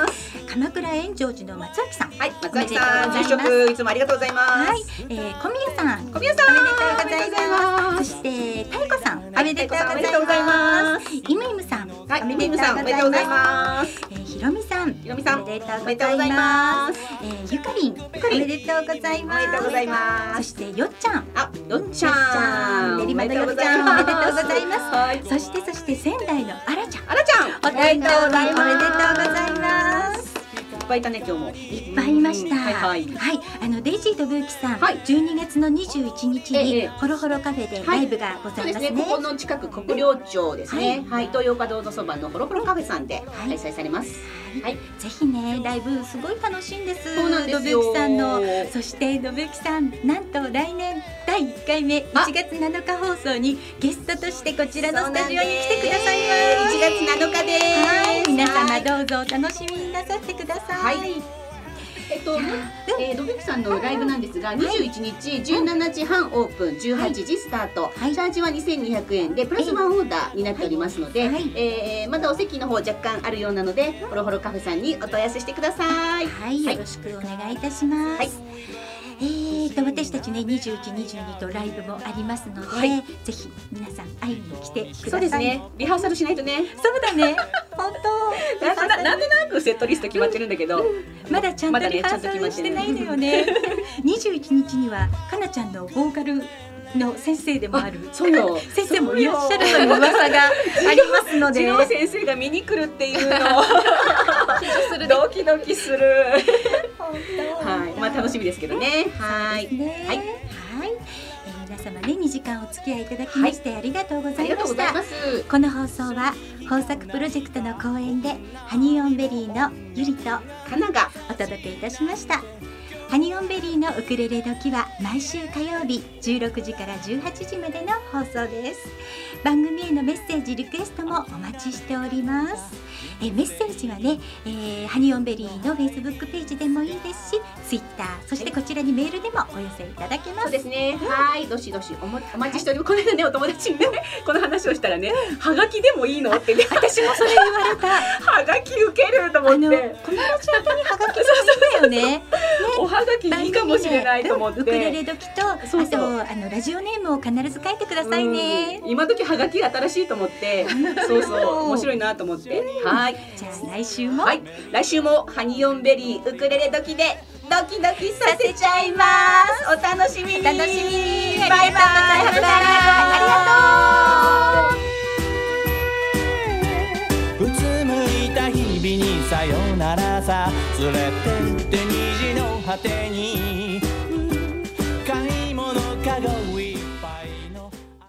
ます鎌倉円城寺の松脇さん、はい、松崎おめでとうさん、住ございます職いつもありがとうございます。はい、えー、小宮さん、小宮さん、おめでとうございますそして太鼓さん、おはいめでとう太鼓さんおめでとうございま。ますイムイムさん、はい、おめでとうごミムさん、おめでとうございます。えー、ひろみさん、ひろみさんおめでとうございま。ますえー、ゆかりん、おめでとうございます。おめでとうございます。そしてよっちゃん、あ、よっちゃん、練馬のよっちゃん、おめでとうございます。はい、そしてそして仙台のあらちゃん、あらちゃん、おめでとうございます。おめでとうございます。いっぱいいたね、今日も。いっぱいいました。うんはいはい。はい、あのデイジーとブーキさん、はい12月の21日ええにホロホロカフェでライブがございますすね。ここの近く国領町ですね。はい、東洋華堂のそばのホロホロカフェさんではい開催されます。はい、ぜひねライブすごい楽しいんです。そうなんですよさんのそしてドブユキさんなんと来年第1回目あ。1月7日放送にゲストとしてこちらのスタジオに来てくださいます。1月7日です。はい、皆様はい。どうぞお楽しみになさってください。はい。えっと、えー、ドベキさんのライブなんですが、21日17時半オープン、18時スタート、はい。チャージは2200円でプラスワンオーダーになっておりますので、はい。えーまだお席の方若干あるようなので、ホロホロカフェさんにお問い合わせしてください。はい、よろしくお願いいたします。はいえーと私たちね21、22とライブもありますので、はいぜひ皆さん会いに来てください。そうですね。リハーサルしないとね。そうだね。本当。なんとななんとなくセットリスト決まってるんだけど、まだちゃんとリハーサルしてないのよね。21 日にはかなちゃんのボーカルの先生でもある。そうよ。先生もいらっしゃるという噂が ありますので。先生が見に来るっていうのドキドキする。はい、まあ楽しみですけどね。はい。ね。はい皆様ね2時間お付き合いいただきましてありがとうございました。ざい。この放送は豊作プロジェクトの後援でハニオンベリーのゆりとかながお届けいたしましたハニオンベリーのウクレレドキは毎週火曜日16時から18時までの放送です。番組へのメッセージリクエストもお待ちしております。えメッセージはね、えーハニオンベリーのフェイスブックページでもいいですしツイッターそしてこちらにメールでもお寄せいただけます。そうですね。はい、どしどしおもお待ちしております。この間ね、お友達にね、この話をしたらね、はがきでもいいの？ってね、私もそれ言われた。はがき受けると思って、このラジオ宛てにハガキもいいんだよね。おはがきいいかもしれないと思って。ウクレレ時とそうそう。あとあのラジオネームを必ず書いてくださいね。うん。今時はがきが新しいと思って、そうそう。面白いなと思って。はい。じゃあ来週も、はい、来週もハニオンベリーウクレレ時でドキドキさせちゃいます。お楽しみに。楽しみにバイバイ。ありがとう。うつむいた日々にさよならさ連れてって虹の果てに